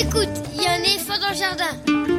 Écoute, il y a un éléphant dans le jardin.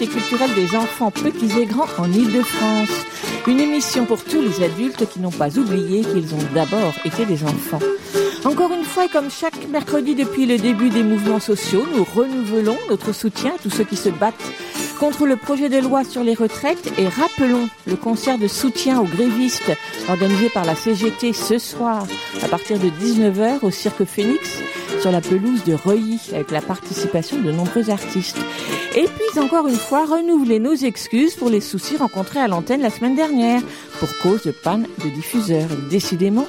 Pour l'actualité culturelle des enfants petits et grands en Ile-de-France. Une émission pour tous les adultes qui n'ont pas oublié qu'ils ont d'abord été des enfants. Encore une fois, comme chaque mercredi depuis le début des mouvements sociaux, nous renouvelons notre soutien à tous ceux qui se battent contre le projet de loi sur les retraites et rappelons le concert de soutien aux grévistes organisé par la CGT ce soir à partir de 19h au Cirque Phoenix sur la pelouse de Reuilly avec la participation de nombreux artistes. Et puis encore une fois, renouveler nos excuses pour les soucis rencontrés à l'antenne la semaine dernière pour cause de panne de diffuseur. Décidément,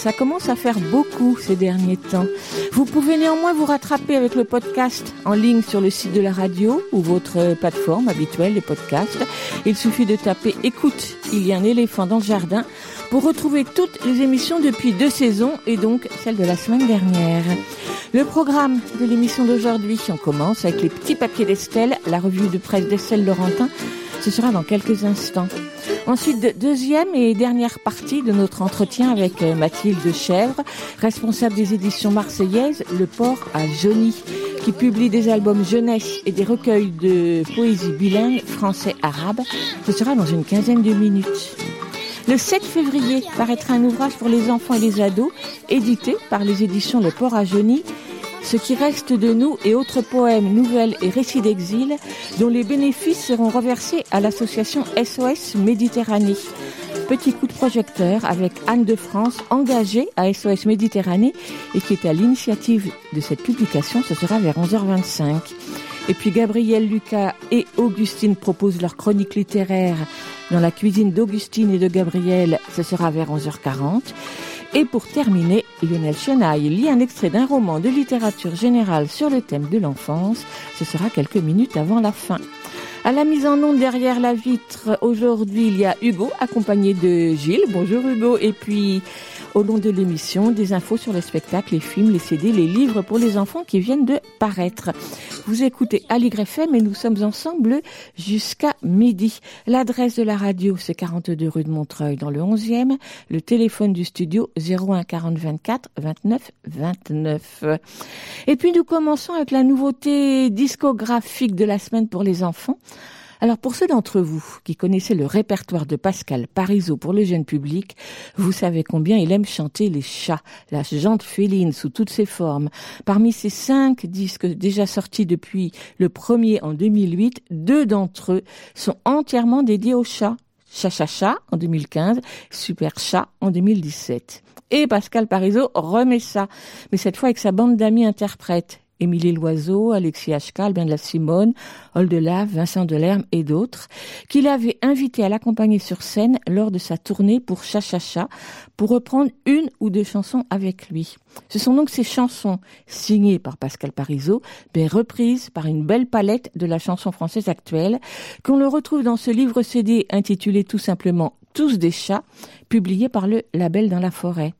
ça commence à faire beaucoup ces derniers temps. Vous pouvez néanmoins vous rattraper avec le podcast en ligne sur le site de la radio ou votre plateforme habituelle de podcast. Il suffit de taper écoute, il y a un éléphant dans le jardin pour retrouver toutes les émissions depuis deux saisons et donc celle de la semaine dernière. Le programme de l'émission d'aujourd'hui, on commence avec les petits papiers d'Estelle, la revue de presse d'Estelle Laurentin. Ce sera dans quelques instants. Ensuite, deuxième et dernière partie de notre entretien avec euh, Mathilde Chèvre, responsable des éditions marseillaises Le Port à Johnny, qui publie des albums jeunesse et des recueils de poésie bilingue français-arabe. Ce sera dans une quinzaine de minutes. Le 7 février paraîtra un ouvrage pour les enfants et les ados, édité par les éditions Le Port à Jeuny, ce qui reste de nous et autres poèmes, nouvelles et récits d'exil, dont les bénéfices seront reversés à l'association SOS Méditerranée. Petit coup de projecteur avec Anne de France, engagée à SOS Méditerranée et qui est à l'initiative de cette publication. Ce sera vers 11h25. Et puis Gabriel Lucas et Augustine proposent leur chronique littéraire dans la cuisine d'Augustine et de Gabriel. Ce sera vers 11h40. Et pour terminer, Lionel Chenaille lit un extrait d'un roman de littérature générale sur le thème de l'enfance. Ce sera quelques minutes avant la fin. À la mise en onde derrière la vitre, aujourd'hui, il y a Hugo, accompagné de Gilles. Bonjour Hugo. Et puis, au long de l'émission, des infos sur les spectacles, les films, les CD, les livres pour les enfants qui viennent de paraître. Vous écoutez Ali FM et nous sommes ensemble jusqu'à midi. L'adresse de la radio, c'est 42 rue de Montreuil dans le 11e. Le téléphone du studio, 01 40 24 29 29. Et puis nous commençons avec la nouveauté discographique de la semaine pour les enfants. Alors pour ceux d'entre vous qui connaissaient le répertoire de Pascal Parisot pour le jeune public, vous savez combien il aime chanter les chats, la jante féline sous toutes ses formes. Parmi ces cinq disques déjà sortis depuis le premier en 2008, deux d'entre eux sont entièrement dédiés aux chats. Cha Cha Cha en 2015, Super Chat en 2017. Et Pascal Parisot remet ça, mais cette fois avec sa bande d'amis interprètes. Émilie Loiseau, Alexis de la Simone, Oldelave, Vincent Delerme et d'autres, qu'il avait invité à l'accompagner sur scène lors de sa tournée pour Chachacha pour reprendre une ou deux chansons avec lui. Ce sont donc ces chansons signées par Pascal Parisot, mais reprises par une belle palette de la chanson française actuelle, qu'on le retrouve dans ce livre CD intitulé tout simplement tous des chats, publié par le label Dans la forêt.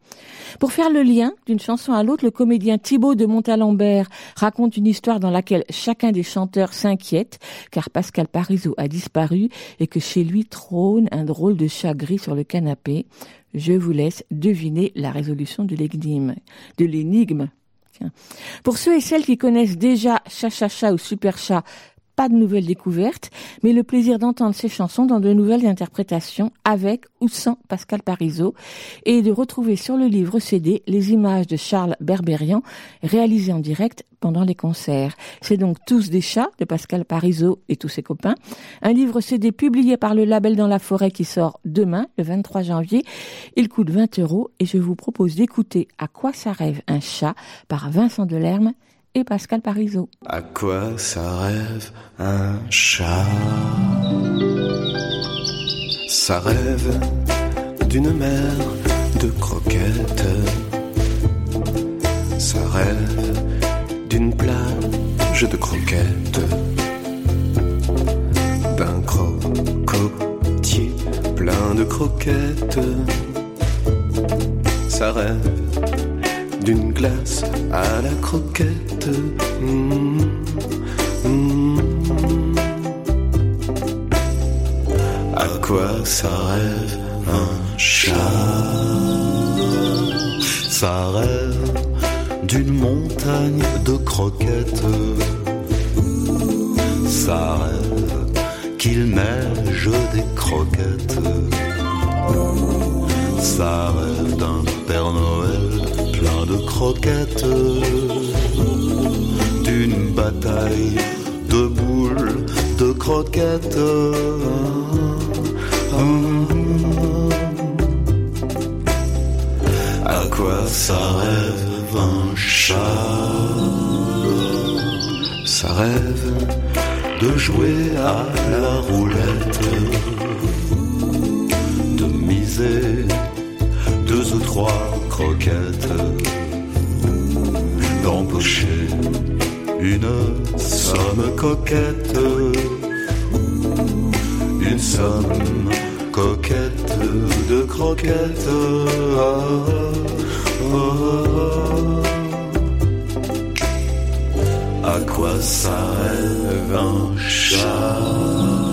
Pour faire le lien d'une chanson à l'autre, le comédien Thibaut de Montalembert raconte une histoire dans laquelle chacun des chanteurs s'inquiète, car Pascal Parisot a disparu et que chez lui trône un drôle de chat gris sur le canapé. Je vous laisse deviner la résolution de l'énigme. Pour ceux et celles qui connaissent déjà Cha ou Super Chat pas de nouvelles découvertes, mais le plaisir d'entendre ces chansons dans de nouvelles interprétations avec ou sans Pascal Parisot et de retrouver sur le livre CD les images de Charles Berberian réalisées en direct pendant les concerts. C'est donc Tous des chats de Pascal Parisot et tous ses copains. Un livre CD publié par le label Dans la forêt qui sort demain, le 23 janvier. Il coûte 20 euros et je vous propose d'écouter À quoi ça rêve un chat par Vincent Delerme et Pascal Parisot. À quoi ça rêve un chat? Ça rêve d'une mère de croquettes. Ça rêve d'une plage de croquettes. D'un crocotier plein de croquettes. Ça rêve d'une glace à la croquette. Mmh, mmh. À quoi ça rêve un chat? Ça rêve d'une montagne de croquettes. Ça rêve qu'il neige des croquettes. Ça rêve d'un Père Noël plein de croquettes. D'une bataille de boules de croquettes. À quoi ça rêve un chat? Ça rêve de jouer à la roulette, de miser trois croquettes, d'empocher une somme coquette, une somme coquette de croquettes. Ah, ah, ah. À quoi ça rêve un chat?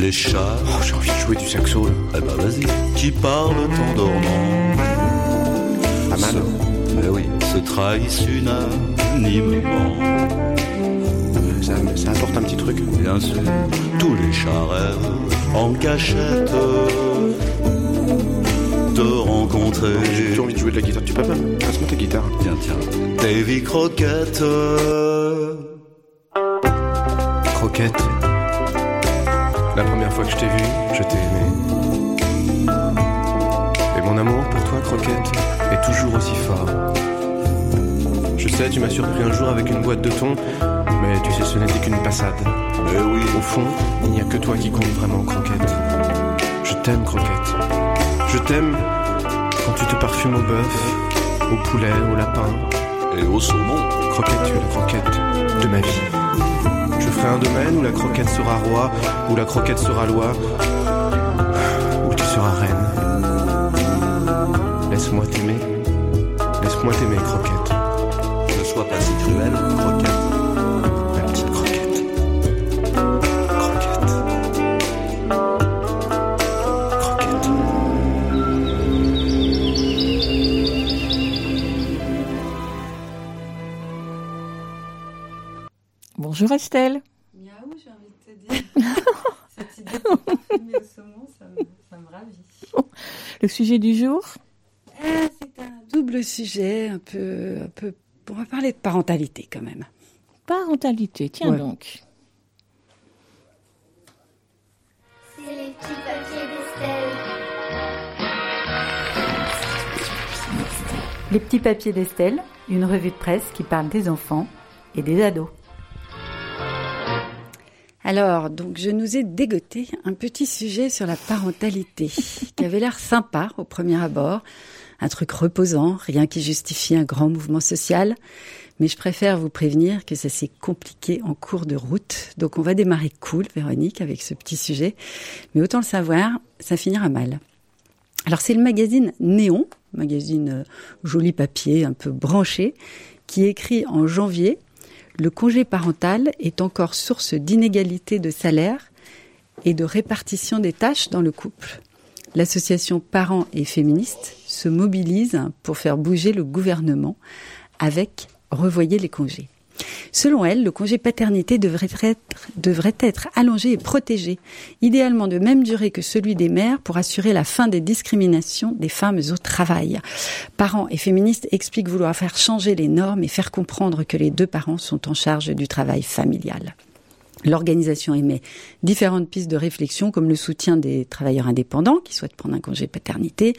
Les chats, Oh, j'ai envie de jouer du saxo là. eh ben vas-y, qui parlent en dormant. Pas mal. Se- mais oui, se trahissent unanimement. Ça, ça apporte un petit truc. Bien sûr, tous les chats rêvent en cachette de rencontrer. J'ai envie de jouer de la guitare. Tu peux pas Passe-moi ta guitare? Tiens, tiens, Davy Croquette. Croquette. La première fois que je t'ai vu, je t'ai aimé. Et mon amour pour toi, Croquette, est toujours aussi fort. Je sais, tu m'as surpris un jour avec une boîte de thon, mais tu sais, ce n'était qu'une passade. Mais oui, Au fond, il n'y a que toi qui compte vraiment, Croquette. Je t'aime, Croquette. Je t'aime quand tu te parfumes au bœuf, au poulet, au lapin. et au saumon. Croquette, tu es la croquette de ma vie. Ferai un domaine où la croquette sera roi, où la croquette sera loi, où tu seras reine. Laisse-moi t'aimer. Laisse-moi t'aimer, croquette. Ne sois pas si cruel, Croquette. La petite croquette. Croquette. Croquette. Bonjour Estelle. Miaou, j'ai envie de te dire. Cette idée de parfumer au saumon, ça me, ça me ravit. Le sujet du jour? Ah, c'est un double sujet, un peu, un peu. On va parler de parentalité quand même. Parentalité, tiens Ouais. donc. C'est les petits papiers d'Estelle. Les petits papiers d'Estelle, une revue de presse qui parle des enfants et des ados. Alors, donc, je nous ai dégoté un petit sujet sur la parentalité, qui avait l'air sympa au premier abord, un truc reposant, rien qui justifie un grand mouvement social. Mais je préfère vous prévenir que ça s'est compliqué en cours de route. Donc, on va démarrer cool, Véronique, avec ce petit sujet. Mais autant le savoir, ça finira mal. Alors, c'est le magazine Néon, magazine euh, joli papier, un peu branché, qui écrit en janvier le congé parental est encore source d'inégalité de salaire et de répartition des tâches dans le couple. L'association Parents et Féministes se mobilise pour faire bouger le gouvernement avec Revoyer les congés. Selon elle, le congé paternité devrait être, allongé et protégé, idéalement de même durée que celui des mères pour assurer la fin des discriminations des femmes au travail. Parents et féministes expliquent vouloir faire changer les normes et faire comprendre que les deux parents sont en charge du travail familial. L'organisation émet différentes pistes de réflexion comme le soutien des travailleurs indépendants qui souhaitent prendre un congé paternité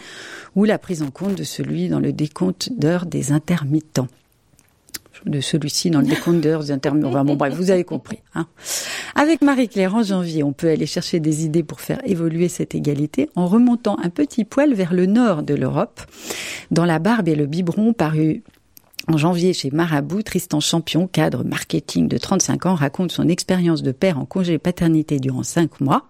ou la prise en compte de celui dans le décompte d'heures des intermittents. De celui-ci dans le bref, vous avez compris. Hein. Avec Marie-Claire, en janvier, on peut aller chercher des idées pour faire évoluer cette égalité en remontant un petit poil vers le nord de l'Europe, dans la barbe et le biberon paru en janvier, chez Marabout, Tristan Champion, cadre marketing de 35 ans, raconte son expérience de père en congé paternité durant 5 mois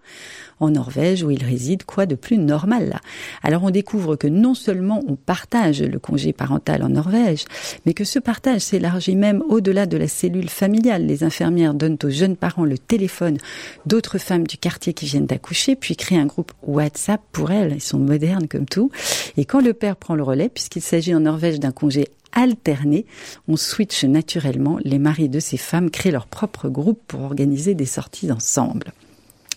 en Norvège où il réside. Quoi de plus normal Alors on découvre que non seulement on partage le congé parental en Norvège, mais que ce partage s'élargit même au-delà de la cellule familiale. Les infirmières donnent aux jeunes parents le téléphone d'autres femmes du quartier qui viennent d'accoucher, puis créent un groupe WhatsApp pour elles. Ils sont modernes comme tout. Et quand le père prend le relais, puisqu'il s'agit en Norvège d'un congé alterné. On switch naturellement. Les maris de ces femmes créent leur propre groupe pour organiser des sorties ensemble.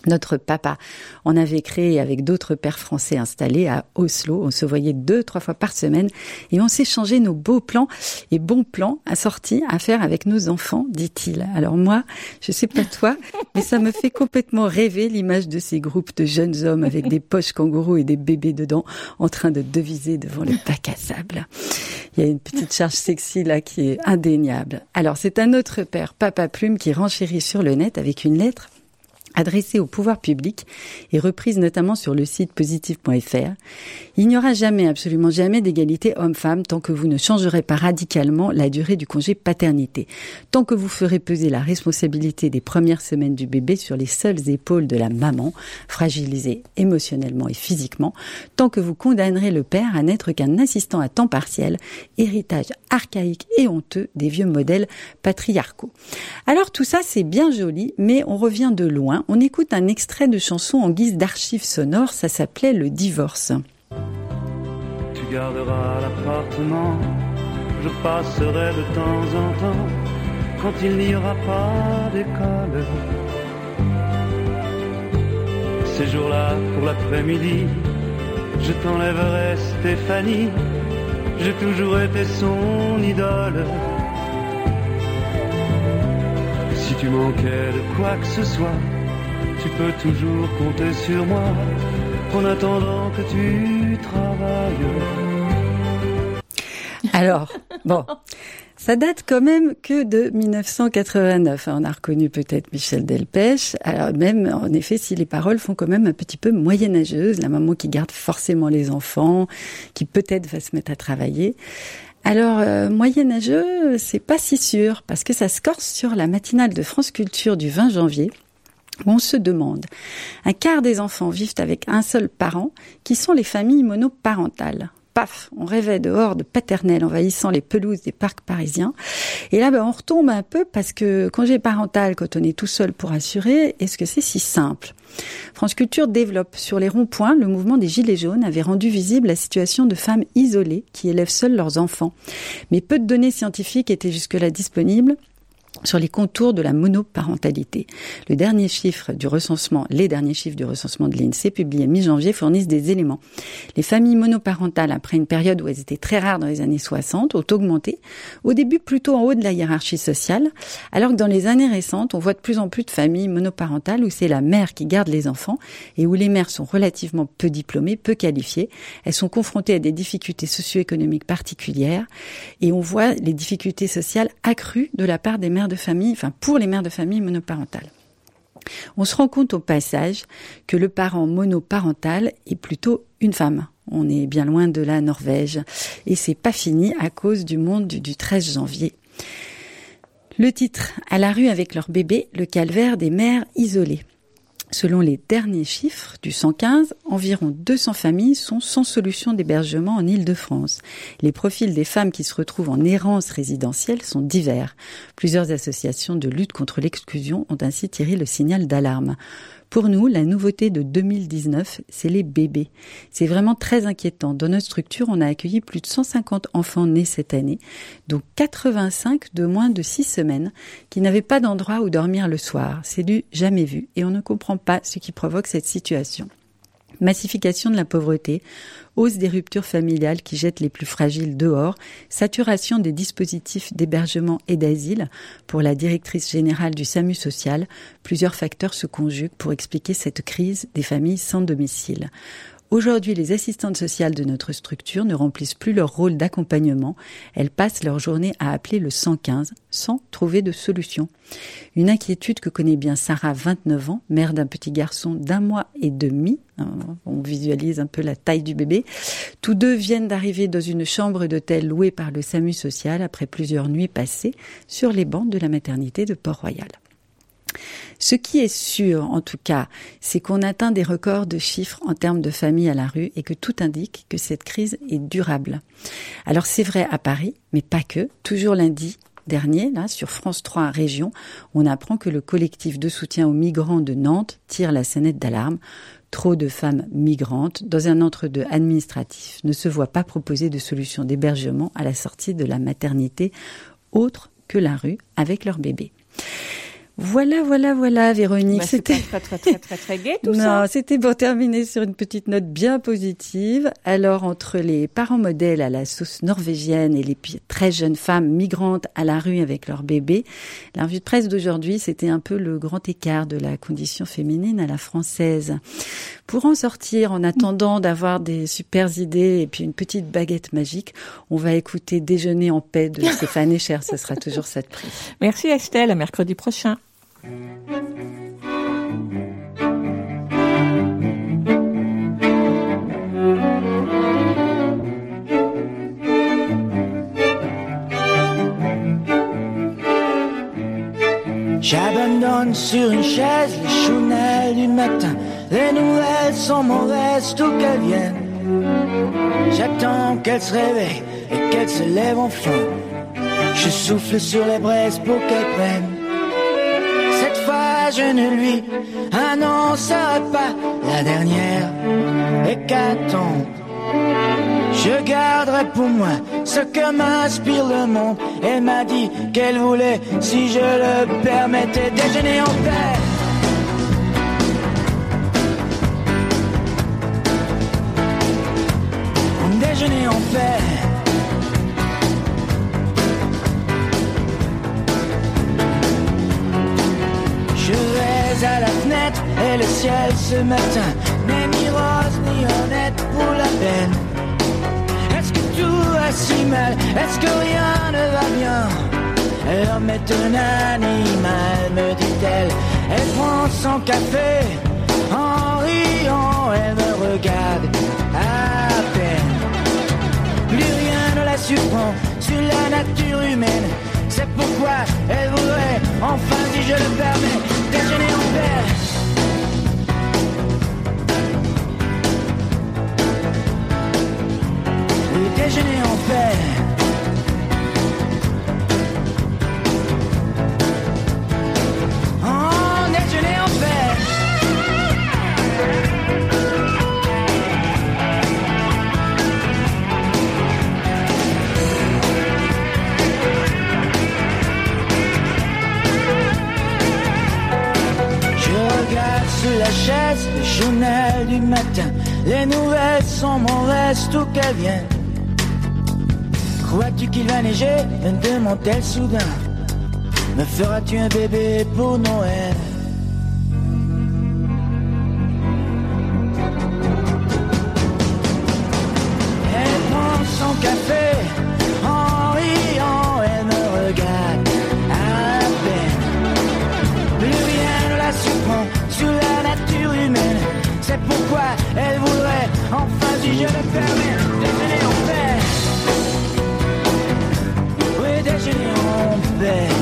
Notre papa en avait créé avec d'autres pères français installés à Oslo. On se voyait deux, trois fois par semaine et on s'échangeait nos beaux plans et bons plans à sortie à faire avec nos enfants, dit-il. Alors moi, je sais pas toi, mais ça me fait complètement rêver l'image de ces groupes de jeunes hommes avec des poches kangourous et des bébés dedans en train de deviser devant le bac à sable. Il y a une petite charge sexy là qui est indéniable. Alors c'est un autre père, Papa Plume, qui renchérit sur le net avec une lettre adressée au pouvoir public et reprise notamment sur le site positif.fr. Il n'y aura jamais, absolument jamais d'égalité homme-femme tant que vous ne changerez pas radicalement la durée du congé paternité, tant que vous ferez peser la responsabilité des premières semaines du bébé sur les seules épaules de la maman, fragilisée émotionnellement et physiquement, tant que vous condamnerez le père à n'être qu'un assistant à temps partiel, héritage archaïque et honteux des vieux modèles patriarcaux. Alors tout ça c'est bien joli, mais on revient de loin on écoute un extrait de chanson en guise d'archive sonore, ça s'appelait Le divorce. Tu garderas l'appartement, je passerai de temps en temps quand il n'y aura pas d'école. Ces jours-là, pour l'après-midi, je t'enlèverai Stéphanie, j'ai toujours été son idole. Si tu manquais de quoi que ce soit, tu peux toujours compter sur moi en attendant que tu travailles. Alors, bon, ça date quand même que de 1989. On a reconnu peut-être Michel Delpech. Alors même, en effet, si les paroles font quand même un petit peu moyenâgeuses, la maman qui garde forcément les enfants, qui peut-être va se mettre à travailler. Alors, euh, moyenâgeux, c'est pas si sûr, parce que ça se corse sur la matinale de France Culture du 20 janvier, on se demande, un quart des enfants vivent avec un seul parent, qui sont les familles monoparentales. Paf, on rêvait de hordes paternelles envahissant les pelouses des parcs parisiens. Et là, ben, on retombe un peu parce que congé parental, quand on est tout seul pour assurer, est-ce que c'est si simple? France Culture développe sur les ronds-points, le mouvement des Gilets jaunes avait rendu visible la situation de femmes isolées qui élèvent seules leurs enfants. Mais peu de données scientifiques étaient jusque-là disponibles sur les contours de la monoparentalité. Le dernier chiffre du recensement, les derniers chiffres du recensement de l'INSEE publiés mi-janvier fournissent des éléments. Les familles monoparentales, après une période où elles étaient très rares dans les années 60, ont augmenté, au début plutôt en haut de la hiérarchie sociale, alors que dans les années récentes, on voit de plus en plus de familles monoparentales où c'est la mère qui garde les enfants et où les mères sont relativement peu diplômées, peu qualifiées. Elles sont confrontées à des difficultés socio-économiques particulières et on voit les difficultés sociales accrues de la part des mères famille, enfin pour les mères de famille monoparentales. On se rend compte au passage que le parent monoparental est plutôt une femme. On est bien loin de la Norvège et c'est pas fini à cause du monde du, du 13 janvier. Le titre À la rue avec leur bébé, le calvaire des mères isolées. Selon les derniers chiffres du 115, environ 200 familles sont sans solution d'hébergement en Île-de-France. Les profils des femmes qui se retrouvent en errance résidentielle sont divers. Plusieurs associations de lutte contre l'exclusion ont ainsi tiré le signal d'alarme. Pour nous, la nouveauté de 2019, c'est les bébés. C'est vraiment très inquiétant. Dans notre structure, on a accueilli plus de 150 enfants nés cette année, dont 85 de moins de 6 semaines, qui n'avaient pas d'endroit où dormir le soir. C'est du jamais vu et on ne comprend pas ce qui provoque cette situation massification de la pauvreté, hausse des ruptures familiales qui jettent les plus fragiles dehors, saturation des dispositifs d'hébergement et d'asile. Pour la directrice générale du SAMU social, plusieurs facteurs se conjuguent pour expliquer cette crise des familles sans domicile. Aujourd'hui, les assistantes sociales de notre structure ne remplissent plus leur rôle d'accompagnement. Elles passent leur journée à appeler le 115 sans trouver de solution. Une inquiétude que connaît bien Sarah, 29 ans, mère d'un petit garçon d'un mois et demi. On visualise un peu la taille du bébé. Tous deux viennent d'arriver dans une chambre d'hôtel louée par le SAMU social après plusieurs nuits passées sur les bancs de la maternité de Port-Royal. Ce qui est sûr, en tout cas, c'est qu'on atteint des records de chiffres en termes de familles à la rue et que tout indique que cette crise est durable. Alors c'est vrai à Paris, mais pas que. Toujours lundi, dernier, là, sur France 3 Région, on apprend que le collectif de soutien aux migrants de Nantes tire la sonnette d'alarme. Trop de femmes migrantes dans un entre-deux administratif ne se voient pas proposer de solution d'hébergement à la sortie de la maternité autre que la rue avec leur bébé. Voilà, voilà, voilà, Véronique. Bah, c'était très, très, très, très, très gai tout ça. Non, c'était pour terminer sur une petite note bien positive. Alors, entre les parents modèles à la sauce norvégienne et les très jeunes femmes migrantes à la rue avec leurs bébés, la revue de presse d'aujourd'hui, c'était un peu le grand écart de la condition féminine à la française. Pour en sortir, en attendant d'avoir des super idées et puis une petite baguette magique, on va écouter Déjeuner en paix de Stéphane Echer. Ce sera toujours ça de prix. Merci Estelle, à mercredi prochain. J'abandonne sur une chaise les chounelles du matin. Les nouvelles sont mauvaises, tout qu'elles viennent. J'attends qu'elle se réveille et qu'elle se lève enfin. Je souffle sur les braises pour qu'elle prenne je ne lui annoncerai pas la dernière hécatombe. Je garderai pour moi ce que m'inspire le monde. Elle m'a dit qu'elle voulait, si je le permettais, déjeuner en paix. Déjeuner en paix. à la fenêtre et le ciel ce matin n'est ni rose ni honnête pour la peine. Si mal Est-ce que rien ne va bien? L'homme est un animal, me dit-elle. Elle prend son café en riant, elle me regarde à peine. Plus rien ne la surprend sur la nature humaine. C'est pourquoi elle voudrait, enfin si je le permets, déjeuner en paix. Oui, déjeuner en paix. chaise, le journal du matin. Les nouvelles sont mauvaises, tout qu'elles viennent. Crois-tu qu'il va neiger? Me demande-t-elle soudain. Me feras-tu un bébé pour Noël? Elle prend son café en riant, elle me regarde à peine. Plus rien ne la surprend sur la c'est pourquoi elle voudrait, enfin si je le permets, there.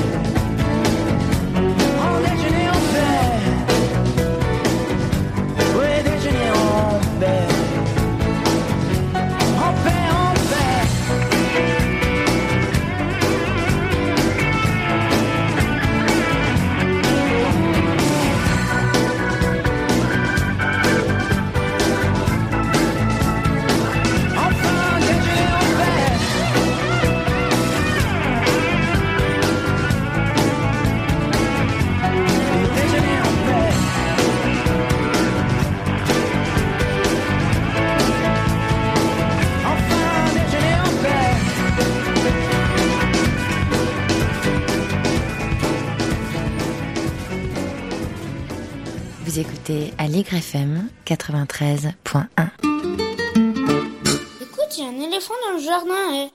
Aligre FM 93.1. Écoute, il y a un éléphant dans le jardin. Et...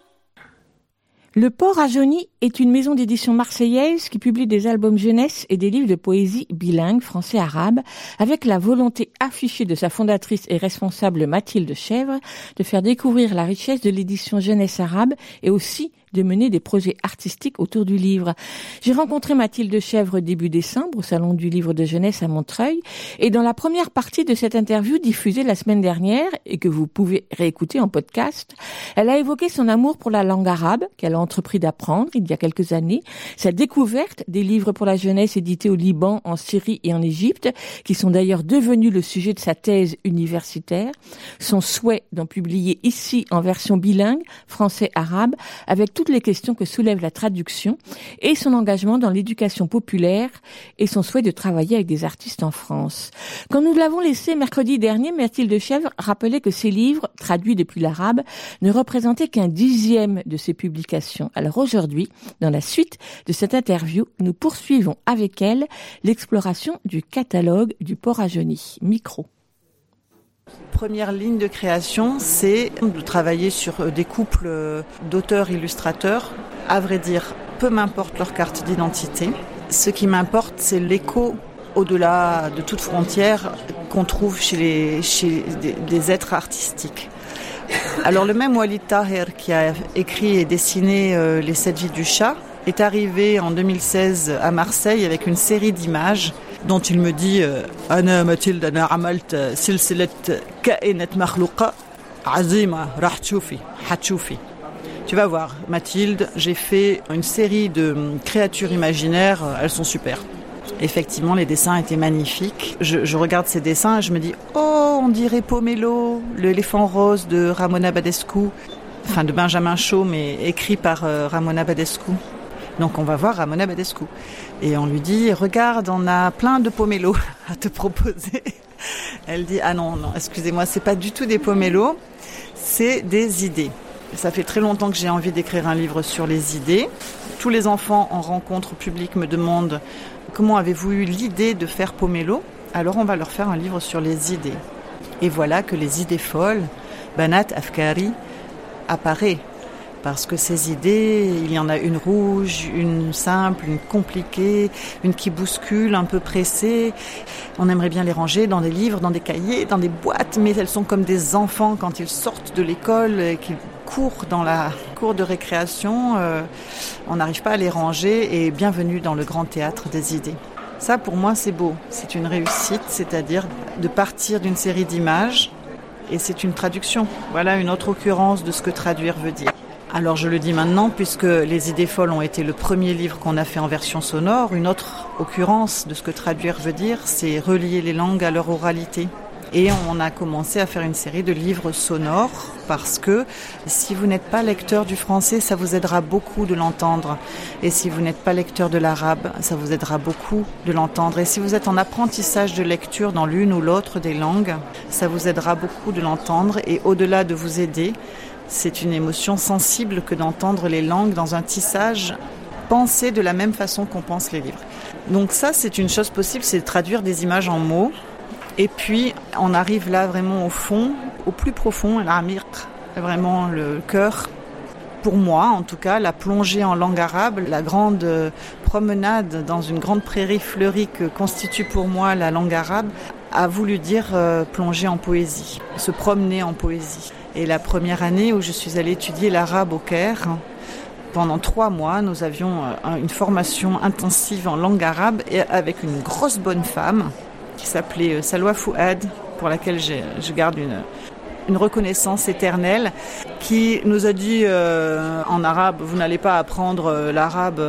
Le port a jauni est une maison d'édition marseillaise qui publie des albums jeunesse et des livres de poésie bilingues français-arabe avec la volonté affichée de sa fondatrice et responsable Mathilde Chèvre de faire découvrir la richesse de l'édition jeunesse arabe et aussi de mener des projets artistiques autour du livre. J'ai rencontré Mathilde Chèvre début décembre au Salon du Livre de Jeunesse à Montreuil et dans la première partie de cette interview diffusée la semaine dernière et que vous pouvez réécouter en podcast, elle a évoqué son amour pour la langue arabe qu'elle a entrepris d'apprendre il y a quelques années, sa découverte des livres pour la jeunesse édités au Liban, en Syrie et en Égypte, qui sont d'ailleurs devenus le sujet de sa thèse universitaire, son souhait d'en publier ici en version bilingue, français-arabe, avec toutes les questions que soulève la traduction et son engagement dans l'éducation populaire et son souhait de travailler avec des artistes en France. Quand nous l'avons laissé mercredi dernier, Mathilde Chèvre rappelait que ses livres, traduits depuis l'arabe, ne représentaient qu'un dixième de ses publications. Alors aujourd'hui, dans la suite de cette interview, nous poursuivons avec elle l'exploration du catalogue du Port à Jeuny. Micro. Première ligne de création, c'est de travailler sur des couples d'auteurs-illustrateurs. À vrai dire, peu m'importe leur carte d'identité. Ce qui m'importe, c'est l'écho au-delà de toute frontière qu'on trouve chez, les, des, êtres artistiques. Alors le même Walid Taher qui a écrit et dessiné euh, Les sept vies du chat est arrivé en 2016 à Marseille avec une série d'images dont il me dit euh, Ana Mathilde, Ana Amalt, Silsilet Azima, Tu vas voir, Mathilde, j'ai fait une série de hum, créatures imaginaires, elles sont super. Effectivement, les dessins étaient magnifiques. Je, regarde ces dessins et je me dis, oh, on dirait Pomelo, l'éléphant rose de Ramona Badescu, enfin de Benjamin Shaw, mais écrit par euh, Ramona Badescu. Donc on va voir Ramona Badescu. Et on lui dit, regarde, on a plein de pomelos à te proposer. Elle dit, ah non, non, excusez-moi, c'est pas du tout des pomelos, c'est des idées. Ça fait très longtemps que j'ai envie d'écrire un livre sur les idées. Tous les enfants en rencontre publique me demandent comment avez-vous eu l'idée de faire pomelo? Alors on va leur faire un livre sur les idées. Et voilà que les idées folles, Banat Afkari, apparaît parce que ces idées, il y en a une rouge, une simple, une compliquée, une qui bouscule, un peu pressée. On aimerait bien les ranger dans des livres, dans des cahiers, dans des boîtes, mais elles sont comme des enfants quand ils sortent de l'école courent dans la cour de récréation. Euh, on n'arrive pas à les ranger et bienvenue dans le grand théâtre des idées. Ça, pour moi, c'est beau. C'est une réussite, c'est-à-dire de partir d'une série d'images et c'est une traduction. Voilà une autre occurrence de ce que traduire veut dire. Alors je le dis maintenant puisque Les idées folles ont été le premier livre qu'on a fait en version sonore. Une autre occurrence de ce que traduire veut dire, c'est relier les langues à leur oralité. Et on a commencé à faire une série de livres sonores parce que si vous n'êtes pas lecteur du français, ça vous aidera beaucoup de l'entendre. Et si vous n'êtes pas lecteur de l'arabe, ça vous aidera beaucoup de l'entendre. Et si vous êtes en apprentissage de lecture dans l'une ou l'autre des langues, ça vous aidera beaucoup de l'entendre. Et au-delà de vous aider, c'est une émotion sensible que d'entendre les langues dans un tissage penser de la même façon qu'on pense les livres. Donc ça, c'est une chose possible, c'est de traduire des images en mots. Et puis, on arrive là vraiment au fond, au plus profond, l'amir, vraiment le cœur. Pour moi, en tout cas, la plongée en langue arabe, la grande promenade dans une grande prairie fleurie que constitue pour moi la langue arabe, a voulu dire euh, plonger en poésie, se promener en poésie. Et la première année où je suis allée étudier l'arabe au Caire, pendant trois mois, nous avions euh, une formation intensive en langue arabe et avec une grosse bonne femme qui s'appelait euh, Salwa Fouad, pour laquelle je garde une, reconnaissance éternelle, qui nous a dit euh, en arabe, vous n'allez pas apprendre euh, l'arabe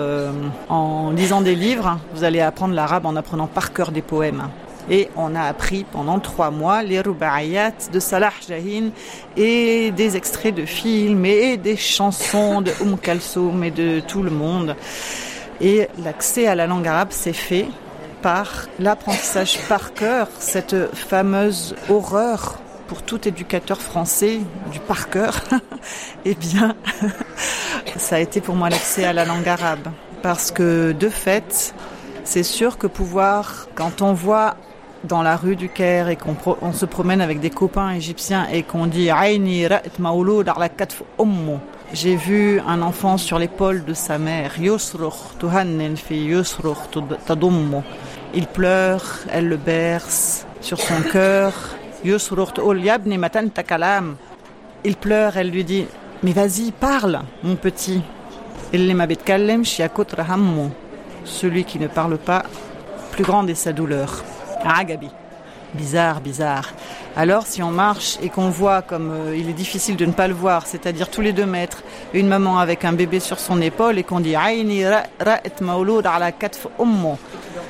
en lisant des livres, vous allez apprendre l'arabe en apprenant par cœur des poèmes. Et on a appris pendant trois mois les rubaiyat de Salah Jahin et des extraits de films et des chansons de Umm Kalsoum et de tout le monde. Et l'accès à la langue arabe s'est fait par l'apprentissage par cœur, cette fameuse horreur pour tout éducateur français du par cœur, eh bien, ça a été pour moi l'accès à la langue arabe. Parce que de fait, c'est sûr que pouvoir, quand on voit dans la rue du Caire et qu'on se promène avec des copains égyptiens et qu'on dit. J'ai vu un enfant sur l'épaule de sa mère. Il pleure, elle le berce sur son cœur. Il pleure, elle lui dit Mais vas-y, parle, mon petit. Celui qui ne parle pas, plus grande est sa douleur. Agabi. Bizarre, bizarre. Alors, si on marche et qu'on voit comme euh, il est difficile de ne pas le voir, c'est-à-dire tous les deux mètres, une maman avec un bébé sur son épaule et qu'on dit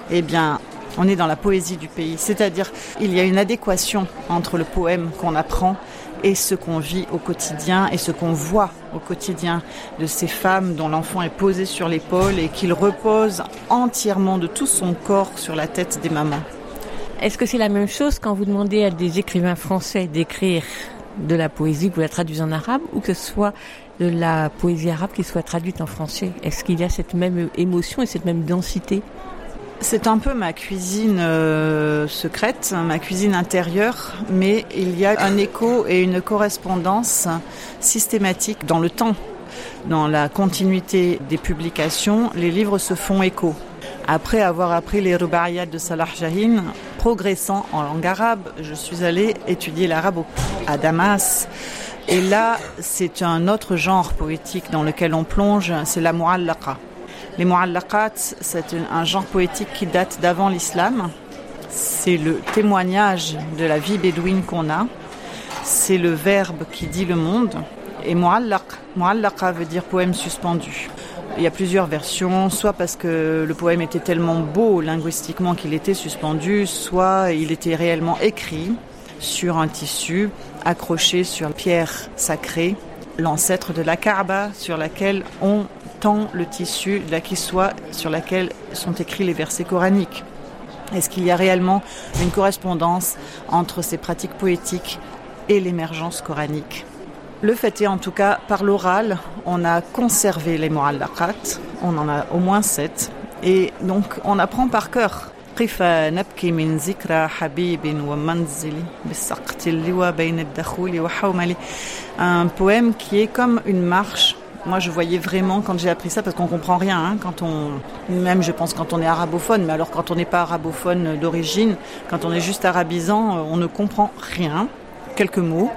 Eh bien, on est dans la poésie du pays. C'est-à-dire, il y a une adéquation entre le poème qu'on apprend et ce qu'on vit au quotidien et ce qu'on voit au quotidien de ces femmes dont l'enfant est posé sur l'épaule et qu'il repose entièrement de tout son corps sur la tête des mamans. Est-ce que c'est la même chose quand vous demandez à des écrivains français d'écrire de la poésie, que vous la traduisez en arabe, ou que ce soit de la poésie arabe qui soit traduite en français? Est-ce qu'il y a cette même émotion et cette même densité? C'est un peu ma cuisine euh, secrète, ma cuisine intérieure, mais il y a un écho et une correspondance systématique dans le temps. Dans la continuité des publications, les livres se font écho. Après avoir appris les rubaiyat de Salah Jahin, progressant en langue arabe, je suis allée étudier l'arabe à Damas. Et là, c'est un autre genre poétique dans lequel on plonge, c'est la mu'allaqa. Les mu'allaqat, c'est un genre poétique qui date d'avant l'islam. C'est le témoignage de la vie bédouine qu'on a. C'est le verbe qui dit le monde. Et mu'allaq, mu'allaqa veut dire poème suspendu. Il y a plusieurs versions, soit parce que le poème était tellement beau linguistiquement qu'il était suspendu, soit il était réellement écrit sur un tissu accroché sur pierre sacrée, l'ancêtre de la Kaaba sur laquelle on tend le tissu de la kiswa sur laquelle sont écrits les versets coraniques. Est-ce qu'il y a réellement une correspondance entre ces pratiques poétiques et l'émergence coranique? Le fait est en tout cas, par l'oral, on a conservé les mu'allaqat, on en a au moins sept, et donc on apprend par cœur. Un poème qui est comme une marche moi, je voyais vraiment quand j'ai appris ça, parce qu'on comprend rien, hein, quand on, même je pense quand on est arabophone, mais alors quand on n'est pas arabophone d'origine, quand on est juste arabisant, euh, on ne comprend rien, quelques mots.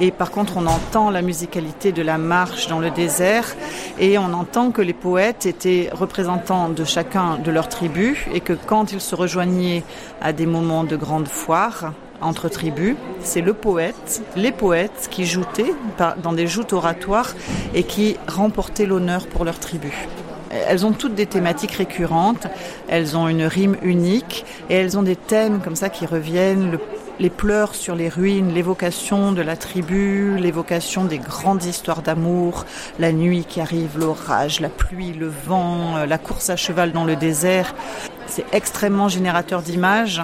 Et par contre, on entend la musicalité de la marche dans le désert et on entend que les poètes étaient représentants de chacun de leur tribu et que quand ils se rejoignaient à des moments de grande foire, entre tribus, c'est le poète, les poètes qui joutaient dans des joutes oratoires et qui remportaient l'honneur pour leur tribu. Elles ont toutes des thématiques récurrentes, elles ont une rime unique et elles ont des thèmes comme ça qui reviennent, le- les pleurs sur les ruines, l'évocation de la tribu, l'évocation des grandes histoires d'amour, la nuit qui arrive, l'orage, la pluie, le vent, euh, la course à cheval dans le désert. C'est extrêmement générateur d'images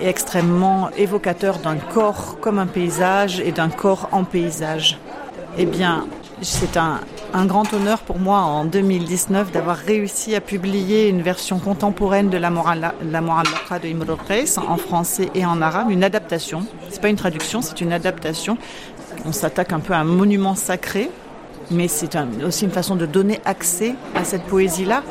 et extrêmement évocateur d'un corps comme un paysage et d'un corps en paysage. Eh bien, c'est un, un grand honneur pour moi en 2019 d'avoir réussi à publier une version contemporaine de la morale la de Imre Qais en français et en arabe, une adaptation. C'est pas une traduction, c'est une adaptation. On s'attaque un peu à un monument sacré, mais c'est aussi une façon de donner accès à cette poésie-là.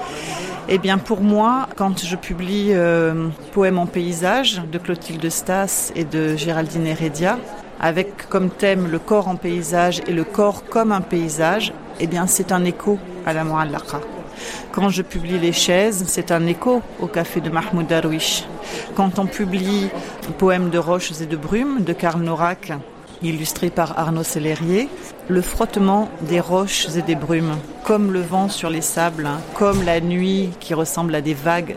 Eh bien, pour moi, quand je publie euh, Poème en paysage de Clotilde Stas et de Géraldine Heredia, avec comme thème le corps en paysage et le corps comme un paysage, eh bien, c'est un écho à la Mu'allaqa. Quand je publie Les chaises, c'est un écho au café de Mahmoud Darwish. Quand on publie Poème de roches et de brumes de Karl Norak, illustré par Arnaud Sellerier, le frottement des roches et des brumes, comme le vent sur les sables, hein, comme la nuit qui ressemble à des vagues,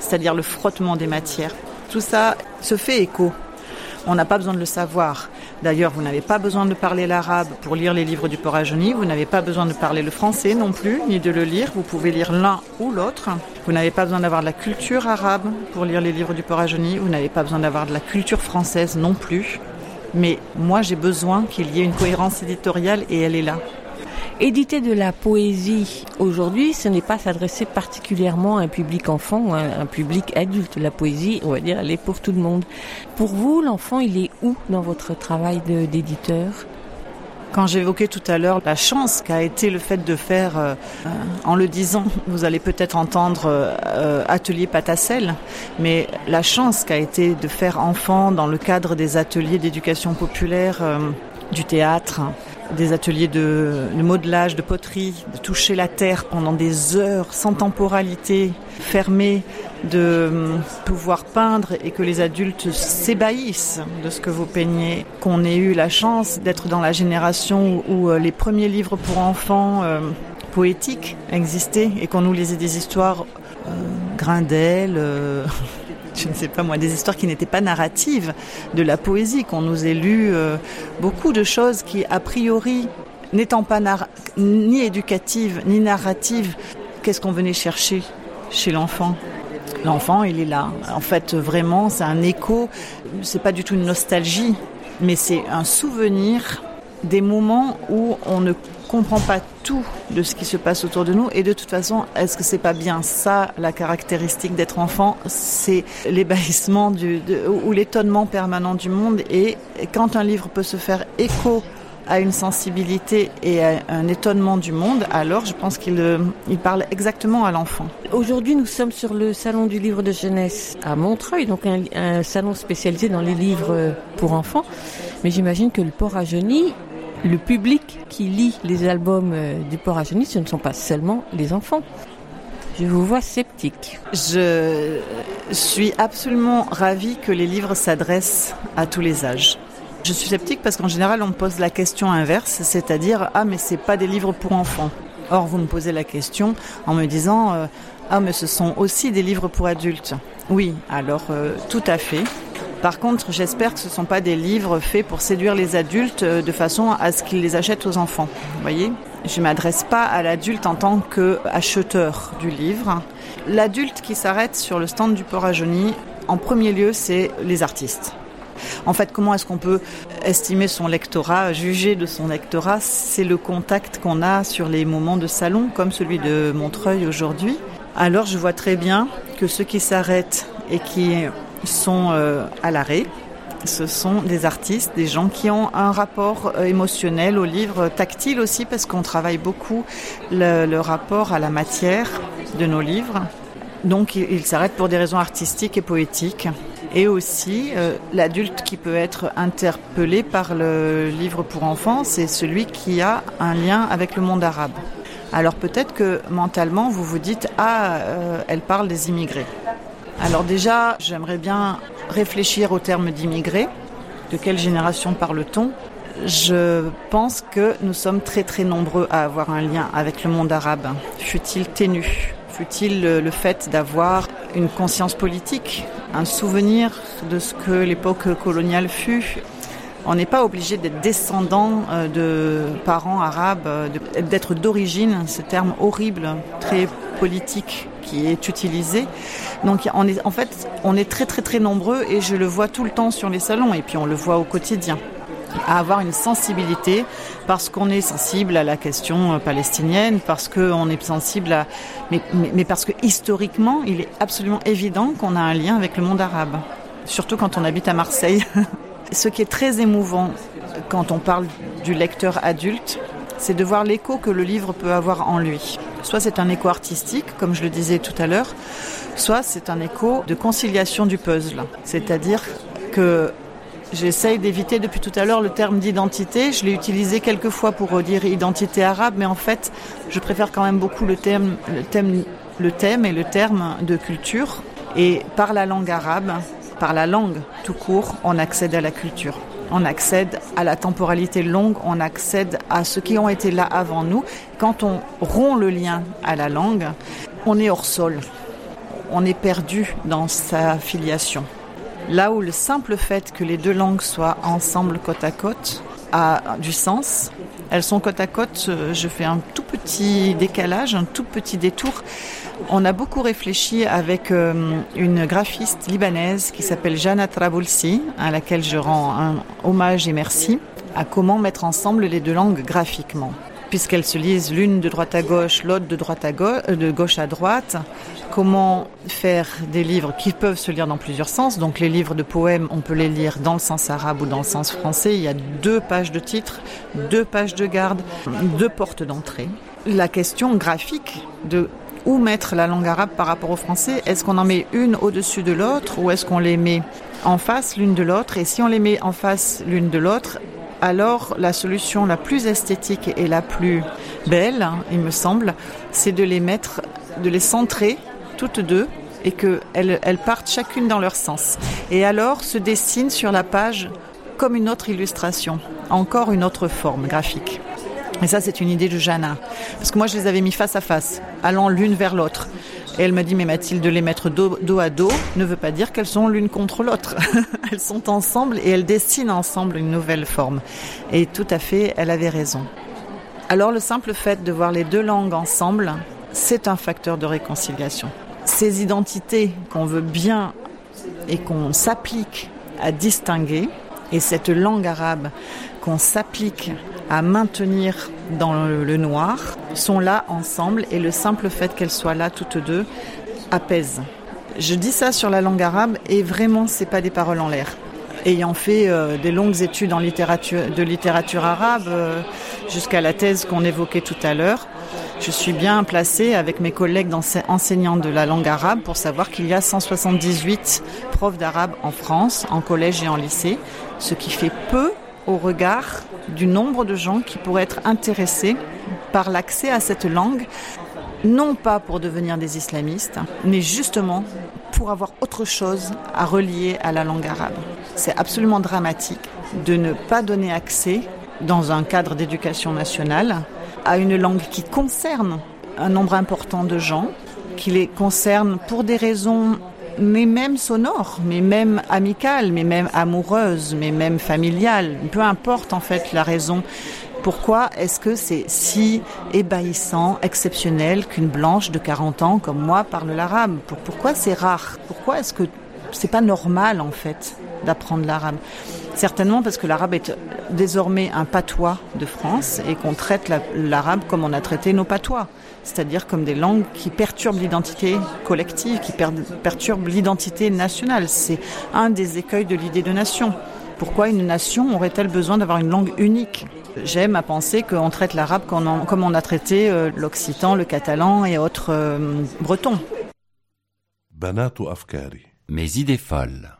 c'est-à-dire le frottement des matières. Tout ça se fait écho. On n'a pas besoin de le savoir. D'ailleurs, vous n'avez pas besoin de parler l'arabe pour lire les livres du Porajoni. Vous n'avez pas besoin de parler le français non plus, ni de le lire. Vous pouvez lire l'un ou l'autre. Vous n'avez pas besoin d'avoir de la culture arabe pour lire les livres du Porajoni. Vous n'avez pas besoin d'avoir de la culture française non plus. Mais moi, j'ai besoin qu'il y ait une cohérence éditoriale et elle est là. Éditer de la poésie aujourd'hui, ce n'est pas s'adresser particulièrement à un public enfant à un public adulte. La poésie, on va dire, elle est pour tout le monde. Pour vous, l'enfant, il est où dans votre travail d'éditeur? Quand j'évoquais tout à l'heure la chance qu'a été le fait de faire, euh, en le disant, vous allez peut-être entendre euh, atelier Patacel, mais la chance qu'a été de faire enfant dans le cadre des ateliers d'éducation populaire, euh, du théâtre, des ateliers de, de, modelage, de poterie, de toucher la terre pendant des heures sans temporalité, fermée, de pouvoir peindre et que les adultes s'ébahissent de ce que vous peignez, qu'on ait eu la chance d'être dans la génération où, où, les premiers livres pour enfants euh, poétiques existaient et qu'on nous lisait des histoires euh, Grindel, euh, je ne sais pas moi, des histoires qui n'étaient pas narratives, de la poésie, qu'on nous ait lu euh, beaucoup de choses qui, a priori, n'étant pas ni éducatives ni narratives, qu'est-ce qu'on venait chercher chez l'enfant? L'enfant, il est là. En fait, vraiment, c'est un écho. C'est pas du tout une nostalgie, mais c'est un souvenir des moments où on ne comprend pas tout de ce qui se passe autour de nous et de toute façon est-ce que c'est pas bien ça la caractéristique d'être enfant? C'est l'ébahissement du ou l'étonnement permanent du monde et quand un livre peut se faire écho à une sensibilité et à un étonnement du monde, alors je pense qu'il il parle exactement à l'enfant. Aujourd'hui, nous sommes sur le salon du livre de jeunesse à Montreuil, donc un, un salon spécialisé dans les livres pour enfants. Mais j'imagine que le port à Genie le public qui lit les albums du Port à ce ne sont pas seulement les enfants. Je vous vois sceptique. Je suis absolument ravie que les livres s'adressent à tous les âges. Je suis sceptique parce qu'en général, on pose la question inverse, c'est-à-dire ah mais c'est pas des livres pour enfants. Or, vous me posez la question en me disant euh, ah mais ce sont aussi des livres pour adultes. Oui, alors euh, tout à fait. Par contre, j'espère que ce ne sont pas des livres faits pour séduire les adultes de façon à ce qu'ils les achètent aux enfants. Vous voyez Je ne m'adresse pas à l'adulte en tant qu'acheteur du livre. L'adulte qui s'arrête sur le stand du port à en premier lieu, c'est les artistes. En fait, comment est-ce qu'on peut estimer son lectorat, juger de son lectorat? C'est le contact qu'on a sur les moments de salon, comme celui de Montreuil aujourd'hui. Alors, je vois très bien que ceux qui s'arrêtent et qui sont euh, à l'arrêt. Ce sont des artistes, des gens qui ont un rapport euh, émotionnel au livre, tactile aussi, parce qu'on travaille beaucoup le, rapport à la matière de nos livres. Donc ils s'arrêtent pour des raisons artistiques et poétiques. Et aussi, euh, l'adulte qui peut être interpellé par le livre pour enfants, c'est celui qui a un lien avec le monde arabe. Alors peut-être que mentalement, vous vous dites, ah, elle parle des immigrés. Alors déjà, j'aimerais bien réfléchir au terme d'immigré. De quelle génération parle-t-on? Je pense que nous sommes très très nombreux à avoir un lien avec le monde arabe, fut-il ténu, fut-il le, fait d'avoir une conscience politique, un souvenir de ce que l'époque coloniale fut? On n'est pas obligé d'être descendant de parents arabes, d'être d'origine, ce terme horrible, très politique qui est utilisé. Donc en fait, on est très très très nombreux et je le vois tout le temps sur les salons et puis on le voit au quotidien à avoir une sensibilité parce qu'on est sensible à la question palestinienne, parce qu'on est sensible à... Mais parce que historiquement, il est absolument évident qu'on a un lien avec le monde arabe, surtout quand on habite à Marseille. Ce qui est très émouvant quand on parle du lecteur adulte, c'est de voir l'écho que le livre peut avoir en lui. Soit c'est un écho artistique, comme je le disais tout à l'heure, soit c'est un écho de conciliation du puzzle. C'est-à-dire que j'essaye d'éviter depuis tout à l'heure le terme d'identité. Je l'ai utilisé quelques fois pour dire identité arabe, mais en fait, je préfère quand même beaucoup le thème, le thème, le thème et le terme de culture. Et par la langue arabe, par la langue tout court, on accède à la culture on accède à la temporalité longue, on accède à ceux qui ont été là avant nous. Quand on rompt le lien à la langue, on est hors sol, on est perdu dans sa filiation. Là où le simple fait que les deux langues soient ensemble côte à côte a du sens, elles sont côte à côte, je fais un tout petit décalage, un tout petit détour. On a beaucoup réfléchi avec euh, une graphiste libanaise qui s'appelle Jana Traboulsi, à laquelle je rends un hommage et merci, à comment mettre ensemble les deux langues graphiquement. Puisqu'elles se lisent l'une de droite à gauche, l'autre gauche, de gauche à droite. Comment faire des livres qui peuvent se lire dans plusieurs sens? Donc les livres de poèmes, on peut les lire dans le sens arabe ou dans le sens français. Il y a deux pages de titre, deux pages de garde, deux portes d'entrée. La question graphique de où mettre la langue arabe par rapport au français, est-ce qu'on en met une au-dessus de l'autre ou est-ce qu'on les met en face l'une de l'autre? Et si on les met en face l'une de l'autre, alors la solution la plus esthétique et la plus belle, hein, il me semble, c'est de les mettre, de les centrer toutes deux et qu'elles elles partent chacune dans leur sens. Et alors se dessine sur la page comme une autre illustration, encore une autre forme graphique. Et ça, c'est une idée de Jana. Parce que moi, je les avais mis face à face, allant l'une vers l'autre. Et elle m'a dit, mais Mathilde, de les mettre dos, dos à dos ne veut pas dire qu'elles sont l'une contre l'autre. elles sont ensemble et elles dessinent ensemble une nouvelle forme. Et tout à fait, elle avait raison. Alors, le simple fait de voir les deux langues ensemble, c'est un facteur de réconciliation. Ces identités qu'on veut bien et qu'on s'applique à distinguer, et cette langue arabe qu'on s'applique à maintenir dans le, noir sont là ensemble et le simple fait qu'elles soient là toutes deux apaise. Je dis ça sur la langue arabe et vraiment c'est pas des paroles en l'air. Ayant fait euh, des longues études en littérature, de littérature arabe euh, jusqu'à la thèse qu'on évoquait tout à l'heure, je suis bien placée avec mes collègues enseignants de la langue arabe pour savoir qu'il y a 178 profs d'arabe en France, en collège et en lycée, ce qui fait peu au regard du nombre de gens qui pourraient être intéressés par l'accès à cette langue, non pas pour devenir des islamistes, mais justement pour avoir autre chose à relier à la langue arabe. C'est absolument dramatique de ne pas donner accès, dans un cadre d'éducation nationale, à une langue qui concerne un nombre important de gens, qui les concerne pour des raisons mais même sonores, mais même amicales, mais même amoureuses, mais même familiales. Peu importe en fait la raison. Pourquoi est-ce que c'est si ébahissant, exceptionnel qu'une blanche de 40 ans comme moi parle l'arabe? Pourquoi c'est rare? Pourquoi est-ce que c'est pas normal en fait d'apprendre l'arabe? Certainement parce que l'arabe est désormais un patois de France et qu'on traite l'arabe comme on a traité nos patois, c'est-à-dire comme des langues qui perturbent l'identité collective, qui perturbent l'identité nationale. C'est un des écueils de l'idée de nation. Pourquoi une nation aurait-elle besoin d'avoir une langue unique? J'aime à penser qu'on traite l'arabe comme on a traité euh, l'occitan, le catalan et autres euh, bretons. Mes idées folles.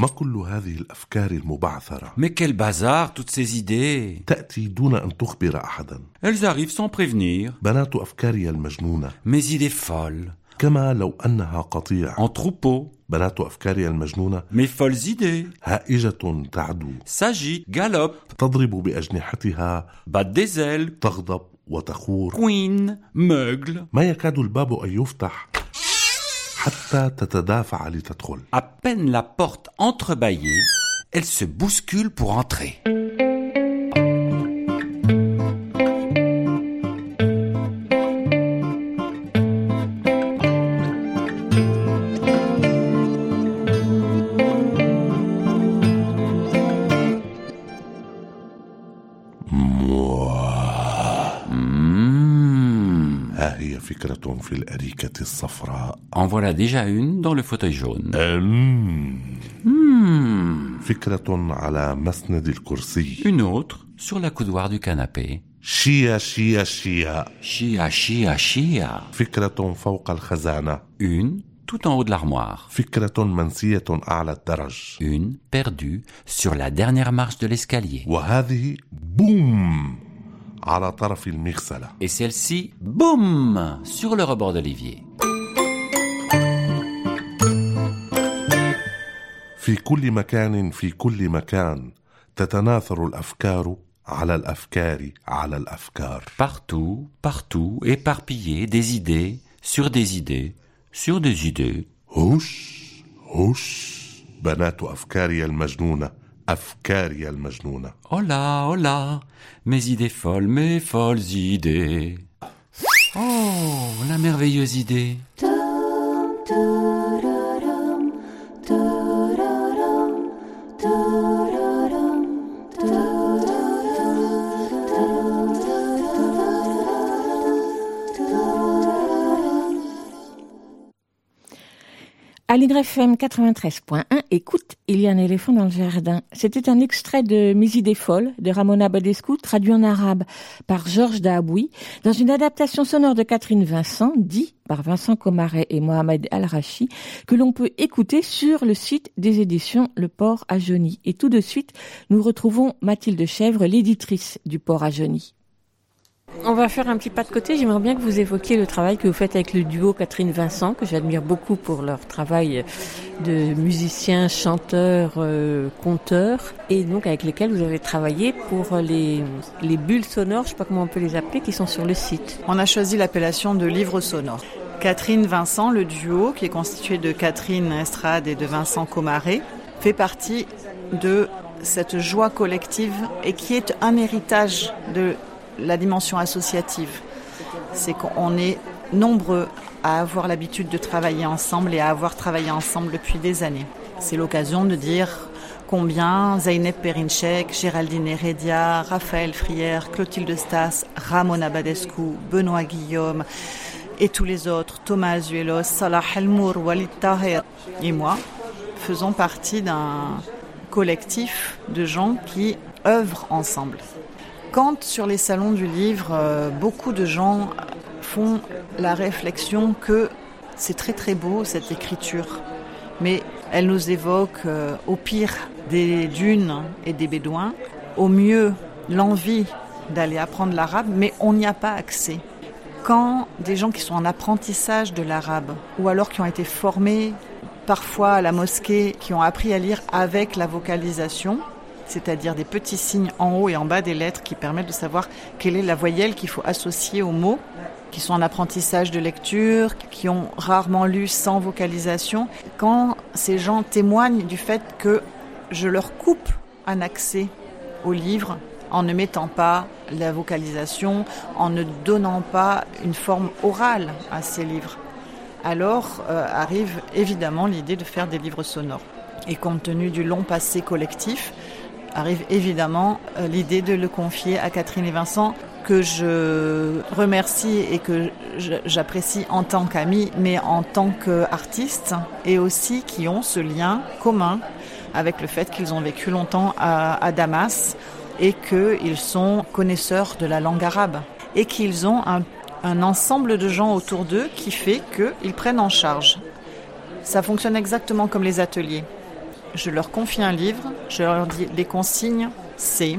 ما كل هذه الأفكار المبعثرة؟ Mais quel bazar, toutes ces idées. تأتي دون أن تخبر أحدا. Elles arrivent sans prévenir. بنات أفكاري المجنونة. Mes idées folles. كما لو أنها قطيع En troupeau. بنات أفكاري المجنونة. Mes folles idées. هائجة تعدو. S'agitent, galopent, تضرب بأجنحتها. Battent des ailes, تغضب وتخور. Couinent, meuglent. ما يكاد الباب أن يفتح. À peine la porte entrebâillée, elle se bouscule pour entrer. En voilà déjà une dans le fauteuil jaune. Hmm. Une autre sur la coudoir du canapé. Chia, chia, chia. Chia, chia, chia. Une tout en haut de l'armoire. Une perdue sur la dernière marche de l'escalier. boum على طرف المغسلة Et celle-ci, boum, sur le rebord de l'évier. في كل مكان في كل مكان تتناثر الافكار على الافكار على الافكار Partout, partout, éparpillés, des idées, sur des idées, sur des idées. هش هش بنات افكاري المجنونه افكاري المجنونه Oh là, oh là, mes idées folles, mes folles idées. Oh, la merveilleuse idée. À l'YFM 93.1, écoute, il y a un éléphant dans le jardin. C'était un extrait de Mes idées folles de Ramona Badescu, traduit en arabe par Georges Dahaboui, dans une adaptation sonore de Catherine Vincent, dit par Vincent Comaret et Mohamed Al-Rachi, que l'on peut écouter sur le site des éditions Le Port à Jony. Et tout de suite, nous retrouvons Mathilde Chèvre, l'éditrice du Port à Jony. On va faire un petit pas de côté. J'aimerais bien que vous évoquiez le travail que vous faites avec le duo Catherine Vincent, que j'admire beaucoup pour leur travail de musiciens, chanteurs, euh, conteurs, et donc avec lesquels vous avez travaillé pour les, les bulles sonores, je sais pas comment on peut les appeler, qui sont sur le site. On a choisi l'appellation de livre sonore. Catherine Vincent, le duo, qui est constitué de Catherine Estrade et de Vincent Comaret, fait partie de cette joie collective et qui est un héritage de la dimension associative. C'est qu'on est nombreux à avoir l'habitude de travailler ensemble et à avoir travaillé ensemble depuis des années. C'est l'occasion de dire combien Zeynep Perinchek, Géraldine Heredia, Raphaël Frière, Clotilde Stas, Ramona Badescu, Benoît Guillaume et tous les autres, Thomas Azuelos, Salah Helmour, Walid Taher et moi, faisons partie d'un collectif de gens qui œuvrent ensemble. Quand sur les salons du livre, euh, beaucoup de gens font la réflexion que c'est très très beau cette écriture, mais elle nous évoque euh, au pire des dunes et des bédouins, au mieux l'envie d'aller apprendre l'arabe, mais on n'y a pas accès. Quand des gens qui sont en apprentissage de l'arabe, ou alors qui ont été formés parfois à la mosquée, qui ont appris à lire avec la vocalisation, c'est-à-dire des petits signes en haut et en bas des lettres qui permettent de savoir quelle est la voyelle qu'il faut associer aux mots, qui sont en apprentissage de lecture, qui ont rarement lu sans vocalisation. Quand ces gens témoignent du fait que je leur coupe un accès au livre en ne mettant pas la vocalisation, en ne donnant pas une forme orale à ces livres, alors euh, arrive évidemment l'idée de faire des livres sonores. Et compte tenu du long passé collectif, arrive évidemment euh, l'idée de le confier à Catherine et Vincent, que je remercie et que j'apprécie en tant qu'ami, mais en tant qu'artiste, et aussi qui ont ce lien commun avec le fait qu'ils ont vécu longtemps à, à Damas et qu'ils sont connaisseurs de la langue arabe et qu'ils ont un, un ensemble de gens autour d'eux qui fait qu'ils prennent en charge. Ça fonctionne exactement comme les ateliers je leur confie un livre, je leur dis les consignes, c'est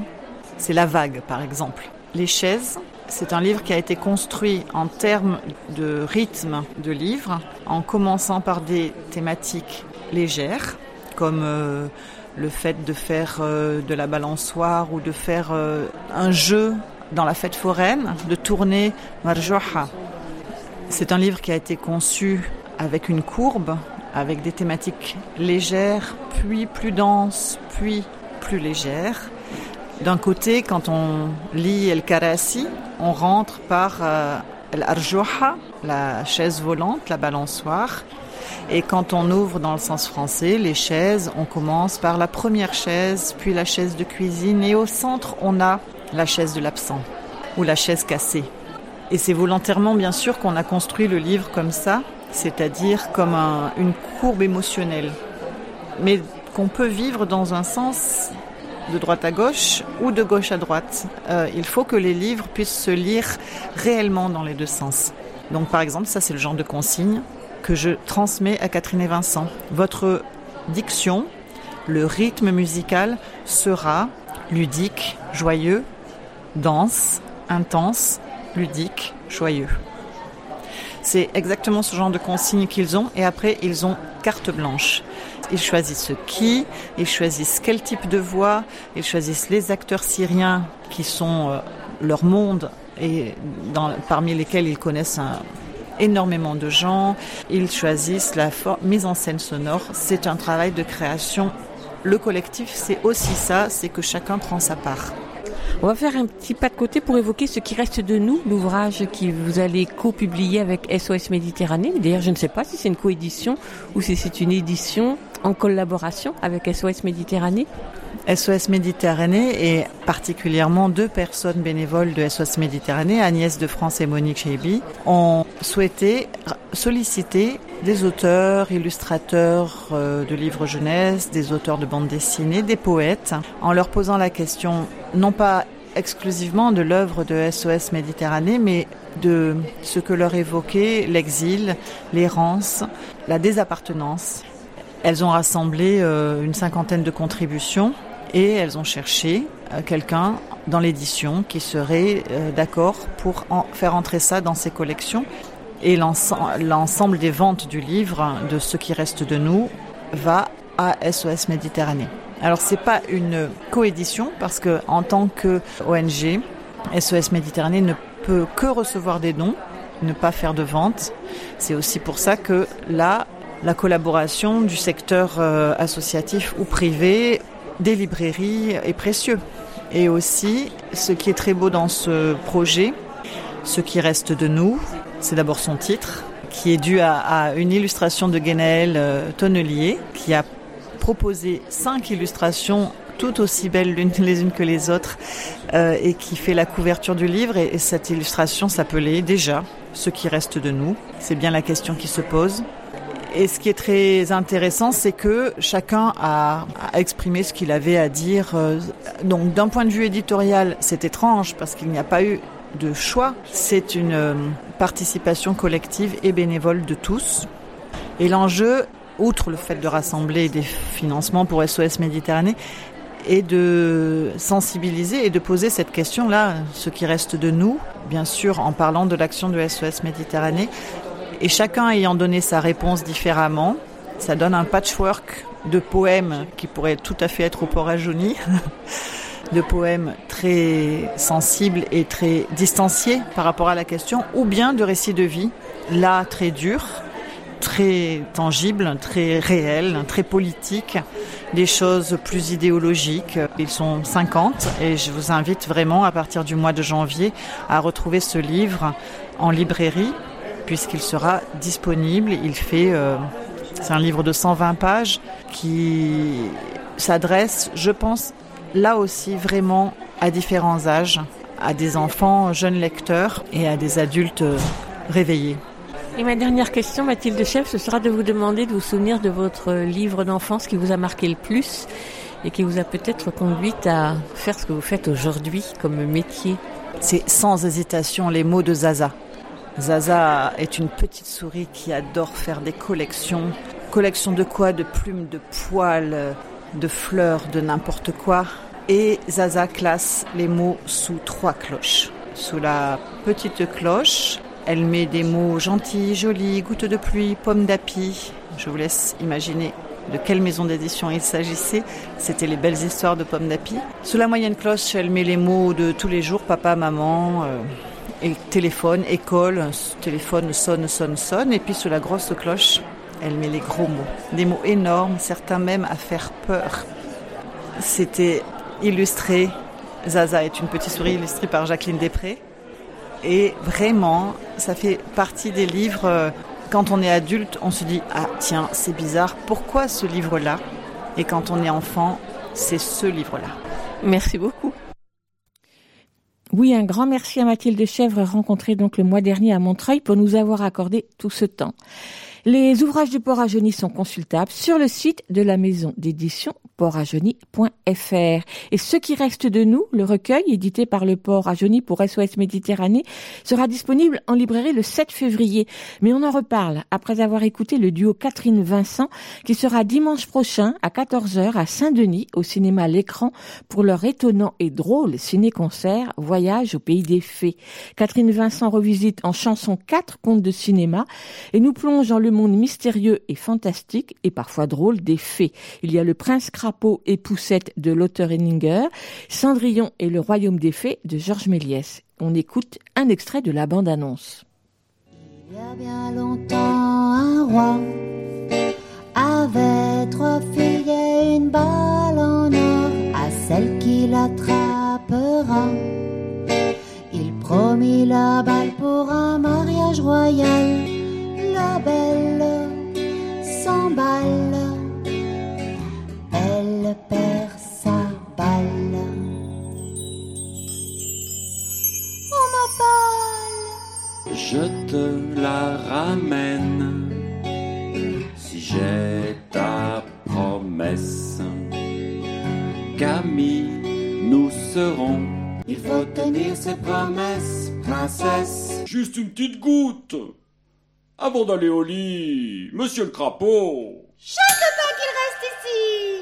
c'est la vague par exemple. Les chaises, c'est un livre qui a été construit en termes de rythme de livre, en commençant par des thématiques légères, comme euh, le fait de faire euh, de la balançoire ou de faire euh, un jeu dans la fête foraine, de tourner Marjoha. C'est un livre qui a été conçu avec une courbe avec des thématiques légères, puis plus denses, puis plus légères. D'un côté, quand on lit El Karasi, on rentre par euh, l'Arjoha, la chaise volante, la balançoire. Et quand on ouvre dans le sens français, les chaises, on commence par la première chaise, puis la chaise de cuisine, et au centre, on a la chaise de l'absent, ou la chaise cassée. Et c'est volontairement, bien sûr, qu'on a construit le livre comme ça, c'est-à-dire comme un, une courbe émotionnelle, mais qu'on peut vivre dans un sens de droite à gauche ou de gauche à droite. Euh, il faut que les livres puissent se lire réellement dans les deux sens. Donc par exemple, ça c'est le genre de consigne que je transmets à Catherine et Vincent. Votre diction, le rythme musical sera ludique, joyeux, dense, intense, ludique, joyeux. C'est exactement ce genre de consignes qu'ils ont et après ils ont carte blanche. Ils choisissent qui, ils choisissent quel type de voix, ils choisissent les acteurs syriens qui sont euh, leur monde et parmi lesquels ils connaissent un, énormément de gens. Ils choisissent la mise en scène sonore. C'est un travail de création. Le collectif, c'est aussi ça, c'est que chacun prend sa part. On va faire un petit pas de côté pour évoquer ce qui reste de nous, l'ouvrage que vous allez co-publier avec SOS Méditerranée. D'ailleurs, je ne sais pas si c'est une coédition ou si c'est une édition en collaboration avec SOS Méditerranée. SOS Méditerranée et particulièrement deux personnes bénévoles de SOS Méditerranée, Agnès de France et Monique Cheibi, ont souhaité solliciter des auteurs, illustrateurs euh, de livres jeunesse, des auteurs de bandes dessinées, des poètes, en leur posant la question non pas exclusivement de l'œuvre de SOS Méditerranée, mais de ce que leur évoquait l'exil, l'errance, la désappartenance. Elles ont rassemblé euh, une cinquantaine de contributions et elles ont cherché euh, quelqu'un dans l'édition qui serait d'accord pour faire entrer ça dans ses collections. Et l'ensemble des ventes du livre, de ce qui reste de nous, va à SOS Méditerranée. Alors c'est pas une coédition parce que en tant que ONG, SOS Méditerranée ne peut que recevoir des dons, ne pas faire de vente. C'est aussi pour ça que là, la collaboration du secteur euh, associatif ou privé des librairies est précieux. Et aussi, ce qui est très beau dans ce projet, ce qui reste de nous, c'est d'abord son titre, qui est dû à, une illustration de Guénaël euh, Tonnelier, qui a proposé cinq illustrations toutes aussi belles l'une les unes que les autres euh, et qui fait la couverture du livre. Et, et cette illustration s'appelait déjà Ce qui reste de nous. C'est bien la question qui se pose. Et ce qui est très intéressant, c'est que chacun a, exprimé ce qu'il avait à dire. Euh, donc d'un point de vue éditorial, c'est étrange parce qu'il n'y a pas eu de choix. C'est une euh, participation collective et bénévole de tous. Et l'enjeu, outre le fait de rassembler des financements pour SOS Méditerranée, est de sensibiliser et de poser cette question-là, ce qui reste de nous, bien sûr en parlant de l'action de SOS Méditerranée, et chacun ayant donné sa réponse différemment, ça donne un patchwork de poèmes qui pourraient tout à fait être au port à de poèmes très sensibles et très distanciés par rapport à la question, ou bien de récits de vie, là très durs, très tangibles, très réels, très politiques, des choses plus idéologiques. Ils sont 50 et je vous invite vraiment à partir du mois de janvier à retrouver ce livre en librairie puisqu'il sera disponible. Il fait, euh, c'est un livre de 120 pages qui s'adresse, je pense, là aussi vraiment à différents âges, à des enfants jeunes lecteurs et à des adultes réveillés. Et ma dernière question, Mathilde Chef, ce sera de vous demander de vous souvenir de votre livre d'enfance qui vous a marqué le plus et qui vous a peut-être conduite à faire ce que vous faites aujourd'hui comme métier. C'est sans hésitation les mots de Zaza. Zaza est une petite souris qui adore faire des collections. Collections de quoi? De plumes, de poils, de fleurs, de n'importe quoi. Et Zaza classe les mots sous trois cloches. Sous la petite cloche, elle met des mots gentils, jolis, gouttes de pluie, pommes d'api. Je vous laisse imaginer de quelle maison d'édition il s'agissait. C'était les belles histoires de pommes d'api. Sous la moyenne cloche, elle met les mots de tous les jours, papa, maman. Euh, et téléphone, école, téléphone sonne, sonne, sonne, et puis sous la grosse cloche, elle met les gros mots. Des mots énormes, certains même à faire peur. C'était illustré. Zaza est une petite souris illustrée par Jacqueline Després. Et vraiment, ça fait partie des livres. Euh, quand on est adulte, on se dit Ah, tiens, c'est bizarre, pourquoi ce livre-là? Et quand on est enfant, c'est ce livre-là. Merci beaucoup. Oui, un grand merci à Mathilde Chèvre, rencontrée donc le mois dernier à Montreuil, pour nous avoir accordé tout ce temps. Les ouvrages du Port à sont consultables sur le site de la maison d'édition Et ce qui reste de nous, le recueil édité par le port à pour SOS Méditerranée, sera disponible en librairie le 7 février. Mais on en reparle après avoir écouté le duo Catherine Vincent qui sera dimanche prochain à 14h à Saint-Denis au cinéma L'écran pour leur étonnant et drôle ciné-concert Voyage au pays des fées. Catherine Vincent revisite en chanson quatre contes de cinéma et nous plonge dans le monde mystérieux et fantastique et parfois drôle des fées. Il y a le prince crapaud et poussette de l'auteur Henninger, Cendrillon et le royaume des fées de Georges Méliès. On écoute un extrait de la bande-annonce. Il y a bien longtemps, un roi avait trois filles et une balle en or à celle qui l'attrapera. Il promit la balle pour un mariage royal. La belle s'emballe, elle perd sa balle. Oh ma balle! Je te la ramène si j'ai ta promesse. Camille, nous serons. Il faut tenir ses promesses, princesse. Juste une petite goutte. Avant d'aller au lit, monsieur le crapaud. Je ne veux pas qu'il reste ici.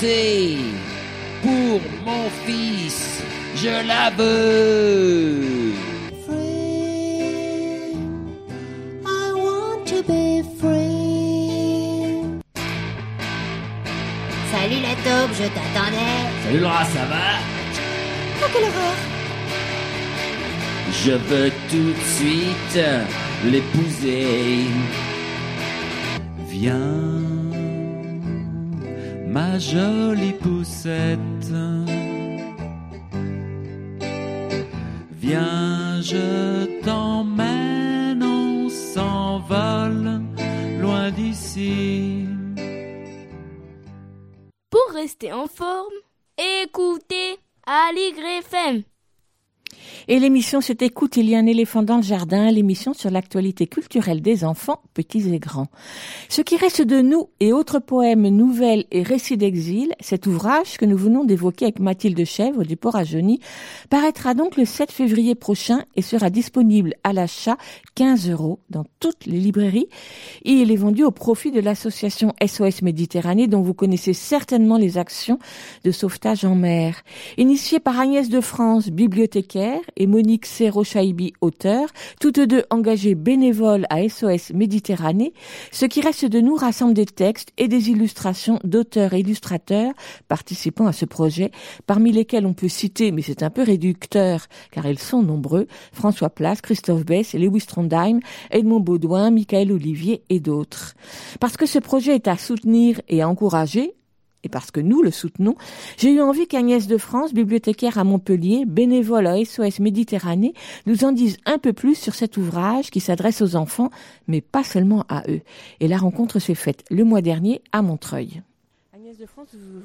Pour mon fils, je la veux Free, I want to be free. Salut la taupe, je t'attendais. Salut Laura, ça va? Oh, quelle horreur. Je veux tout de suite l'épouser. Viens, ma jolie poussette. Viens, je t'emmène, on s'envole loin d'ici. Pour rester en forme, écoutez Aligre FM. Et l'émission c'est Écoute, il y a un éléphant dans le jardin, l'émission sur l'actualité culturelle des enfants, petits et grands. Ce qui reste de nous et autres poèmes, nouvelles et récits d'exil, cet ouvrage que nous venons d'évoquer avec Mathilde Chèvre du Port à Jeuny, paraîtra donc le 7 février prochain et sera disponible à l'achat 15 euros dans toutes les librairies. Il est vendu au profit de l'association SOS Méditerranée dont vous connaissez certainement les actions de sauvetage en mer. Initiée par Agnès de France, bibliothécaire, et Monique Serrochaibi, auteur, toutes deux engagées bénévoles à SOS Méditerranée, ce qui reste de nous rassemble des textes et des illustrations d'auteurs et illustrateurs participant à ce projet, parmi lesquels on peut citer, mais c'est un peu réducteur, car ils sont nombreux, François Place, Christophe Bess, Lewis Trondheim, Edmond Baudouin, Michael Olivier et d'autres. Parce que ce projet est à soutenir et à encourager, et parce que nous le soutenons, j'ai eu envie qu'Agnès de France, bibliothécaire à Montpellier, bénévole à SOS Méditerranée, nous en dise un peu plus sur cet ouvrage qui s'adresse aux enfants, mais pas seulement à eux. Et la rencontre s'est faite le mois dernier à Montreuil.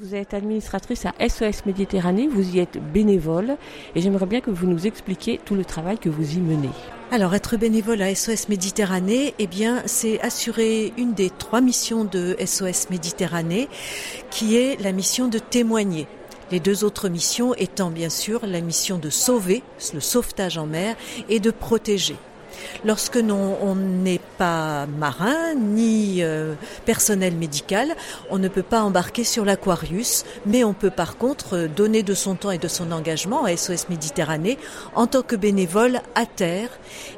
Vous êtes administratrice à SOS Méditerranée, vous y êtes bénévole, et j'aimerais bien que vous nous expliquiez tout le travail que vous y menez. Alors, être bénévole à SOS Méditerranée, eh bien, c'est assurer une des trois missions de SOS Méditerranée, qui est la mission de témoigner. Les deux autres missions étant bien sûr la mission de sauver, le sauvetage en mer, et de protéger. Lorsque on n'est pas marin ni euh, personnel médical, on ne peut pas embarquer sur l'Aquarius, mais on peut par contre donner de son temps et de son engagement à SOS Méditerranée en tant que bénévole à terre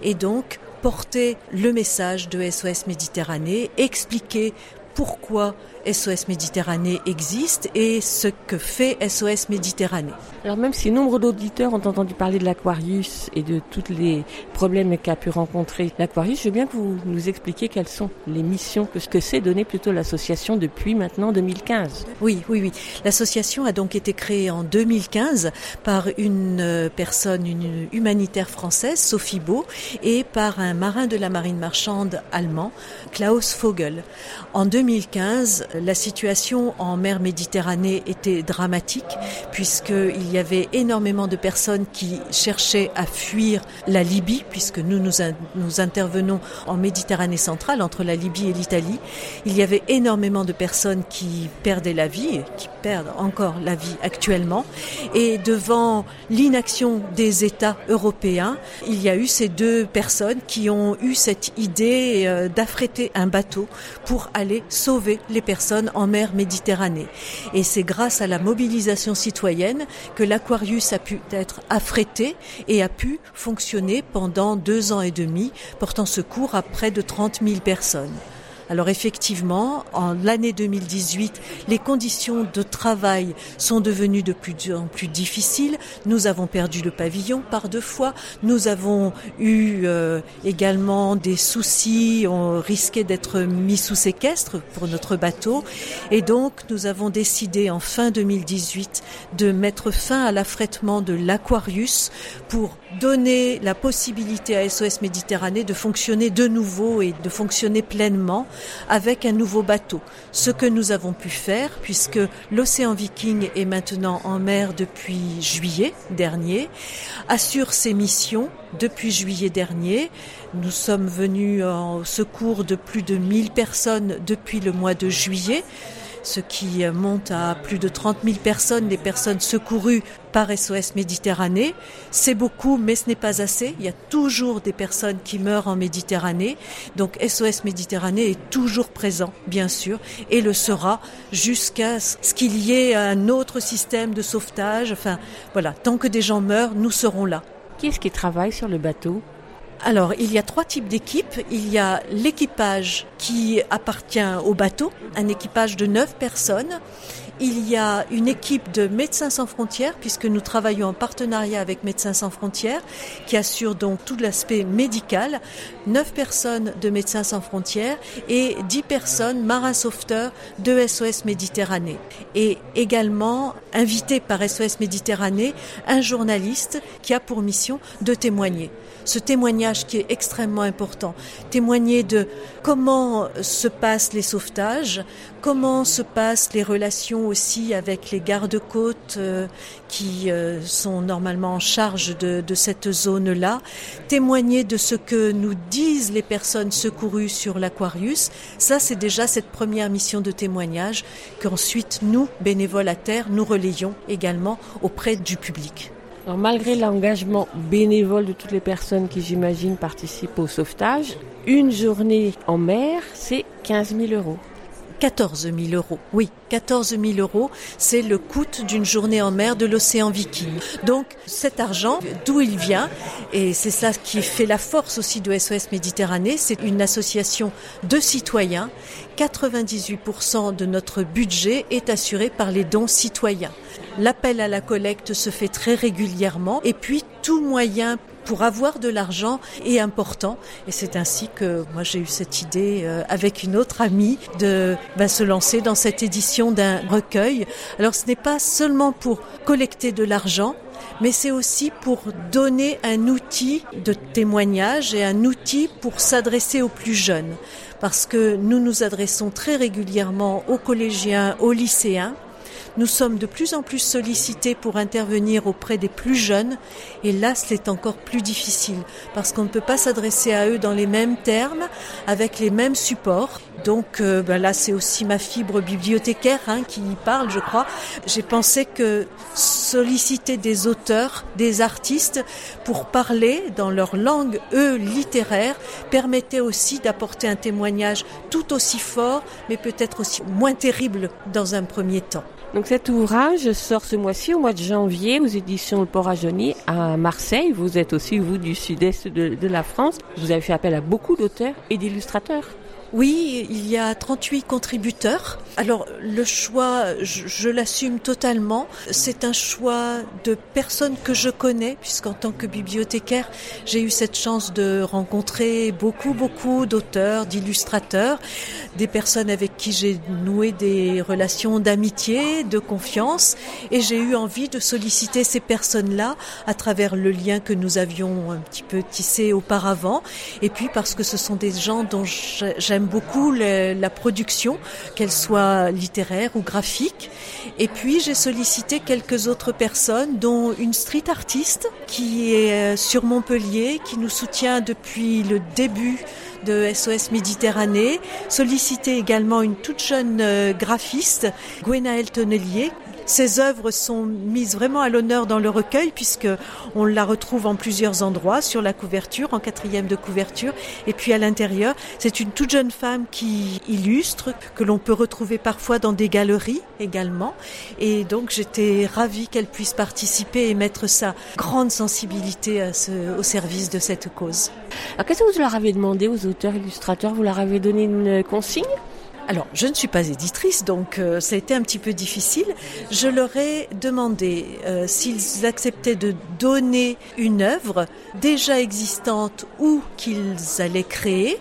et donc porter le message de SOS Méditerranée, expliquer pourquoi SOS Méditerranée existe et ce que fait SOS Méditerranée. Alors même si nombre d'auditeurs ont entendu parler de l'Aquarius et de tous les problèmes qu'a pu rencontrer l'Aquarius, je veux bien que vous nous expliquiez quelles sont les missions que ce que c'est donné plutôt l'association depuis maintenant 2015. Oui, oui, oui. L'association a donc été créée en 2015 par une euh, personne, une humanitaire française, Sophie Beau, et par un marin de la marine marchande allemand, Klaus Vogel. En 2015, la situation en mer Méditerranée était dramatique puisqu'il y avait énormément de personnes qui cherchaient à fuir la Libye puisque nous, nous, intervenons en Méditerranée centrale entre la Libye et l'Italie. Il y avait énormément de personnes qui perdaient la vie, qui perdent encore la vie actuellement. Et devant l'inaction des États européens, il y a eu ces deux personnes qui ont eu cette idée euh, d'affréter un bateau pour aller sauver les personnes en mer Méditerranée. Et c'est grâce à la mobilisation citoyenne que l'Aquarius a pu être affrété et a pu fonctionner pendant deux ans et demi, portant secours à près de 30 000 personnes. Alors effectivement, en l'année 2018, les conditions de travail sont devenues de plus en plus difficiles. Nous avons perdu le pavillon par deux fois. Nous avons eu euh, également des soucis. On risquait d'être mis sous séquestre pour notre bateau. Et donc, nous avons décidé en fin 2018 de mettre fin à l'affrètement de l'Aquarius pour donner la possibilité à SOS Méditerranée de fonctionner de nouveau et de fonctionner pleinement avec un nouveau bateau. Ce que nous avons pu faire, puisque l'océan Viking est maintenant en mer depuis juillet dernier, assure ses missions depuis juillet dernier. Nous sommes venus en secours de plus de 1000 personnes depuis le mois de juillet ce qui monte à plus de 30 000 personnes, des personnes secourues par SOS Méditerranée. C'est beaucoup, mais ce n'est pas assez. Il y a toujours des personnes qui meurent en Méditerranée. Donc SOS Méditerranée est toujours présent, bien sûr, et le sera jusqu'à ce qu'il y ait un autre système de sauvetage. Enfin, voilà, tant que des gens meurent, nous serons là. Qui est-ce qui travaille sur le bateau? Alors, il y a trois types d'équipes. Il y a l'équipage qui appartient au bateau, un équipage de neuf personnes. Il y a une équipe de Médecins sans frontières, puisque nous travaillons en partenariat avec Médecins sans frontières, qui assure donc tout l'aspect médical. Neuf personnes de Médecins sans frontières et dix personnes marins sauveteurs de SOS Méditerranée. Et également invité par SOS Méditerranée, un journaliste qui a pour mission de témoigner ce témoignage qui est extrêmement important. Témoigner de comment se passent les sauvetages, comment se passent les relations aussi avec les gardes-côtes euh, qui euh, sont normalement en charge de, de cette zone-là, témoigner de ce que nous disent les personnes secourues sur l'Aquarius. Ça, c'est déjà cette première mission de témoignage qu'ensuite nous, bénévoles à terre, nous relayons également auprès du public. Malgré l'engagement bénévole de toutes les personnes qui, j'imagine, participent au sauvetage, une journée en mer, c'est 15 000 euros. 14 000 euros. Oui, 14 000 euros, c'est le coût d'une journée en mer de l'océan Viking. Donc cet argent, d'où il vient, et c'est ça qui fait la force aussi de SOS Méditerranée, c'est une association de citoyens. 98% de notre budget est assuré par les dons citoyens. L'appel à la collecte se fait très régulièrement et puis tout moyen pour avoir de l'argent est important. Et c'est ainsi que moi j'ai eu cette idée euh, avec une autre amie de ben, se lancer dans cette édition d'un recueil. Alors ce n'est pas seulement pour collecter de l'argent, mais c'est aussi pour donner un outil de témoignage et un outil pour s'adresser aux plus jeunes. Parce que nous nous adressons très régulièrement aux collégiens, aux lycéens, nous sommes de plus en plus sollicités pour intervenir auprès des plus jeunes et là c'est encore plus difficile parce qu'on ne peut pas s'adresser à eux dans les mêmes termes, avec les mêmes supports. Donc euh, ben là c'est aussi ma fibre bibliothécaire hein, qui y parle je crois. J'ai pensé que solliciter des auteurs, des artistes pour parler dans leur langue, eux, littéraire, permettait aussi d'apporter un témoignage tout aussi fort mais peut-être aussi moins terrible dans un premier temps. Donc cet ouvrage sort ce mois-ci, au mois de janvier, aux éditions Le Port à Marseille. Vous êtes aussi, vous, du sud-est de, de, la France. Vous avez fait appel à beaucoup d'auteurs et d'illustrateurs. Oui, il y a 38 contributeurs. Alors le choix, je, je l'assume totalement. C'est un choix de personnes que je connais, puisqu'en tant que bibliothécaire, j'ai eu cette chance de rencontrer beaucoup, beaucoup d'auteurs, d'illustrateurs, des personnes avec qui j'ai noué des relations d'amitié, de confiance, et j'ai eu envie de solliciter ces personnes-là à travers le lien que nous avions un petit peu tissé auparavant, et puis parce que ce sont des gens dont j'aime beaucoup la production, qu'elle soit littéraire ou graphique. Et puis j'ai sollicité quelques autres personnes, dont une street artiste qui est euh, sur Montpellier, qui nous soutient depuis le début de SOS Méditerranée, sollicité également une toute jeune euh, graphiste, Gwenaëlle Tonnelier, ses œuvres sont mises vraiment à l'honneur dans le recueil puisque on la retrouve en plusieurs endroits sur la couverture, en quatrième de couverture, et puis à l'intérieur. C'est une toute jeune femme qui illustre, que l'on peut retrouver parfois dans des galeries également. Et donc j'étais ravie qu'elle puisse participer et mettre sa grande sensibilité à ce, au service de cette cause. Qu'est-ce que vous leur avez demandé aux auteurs illustrateurs? Vous leur avez donné une consigne? Alors, je ne suis pas éditrice, donc euh, ça a été un petit peu difficile. Je leur ai demandé euh, s'ils acceptaient de donner une œuvre déjà existante ou qu'ils allaient créer.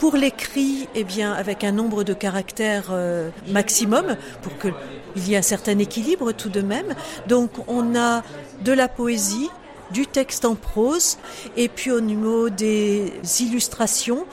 Pour l'écrit, eh bien, avec un nombre de caractères euh, maximum, pour qu'il y ait un certain équilibre tout de même. Donc, on a de la poésie, du texte en prose, et puis au niveau des illustrations,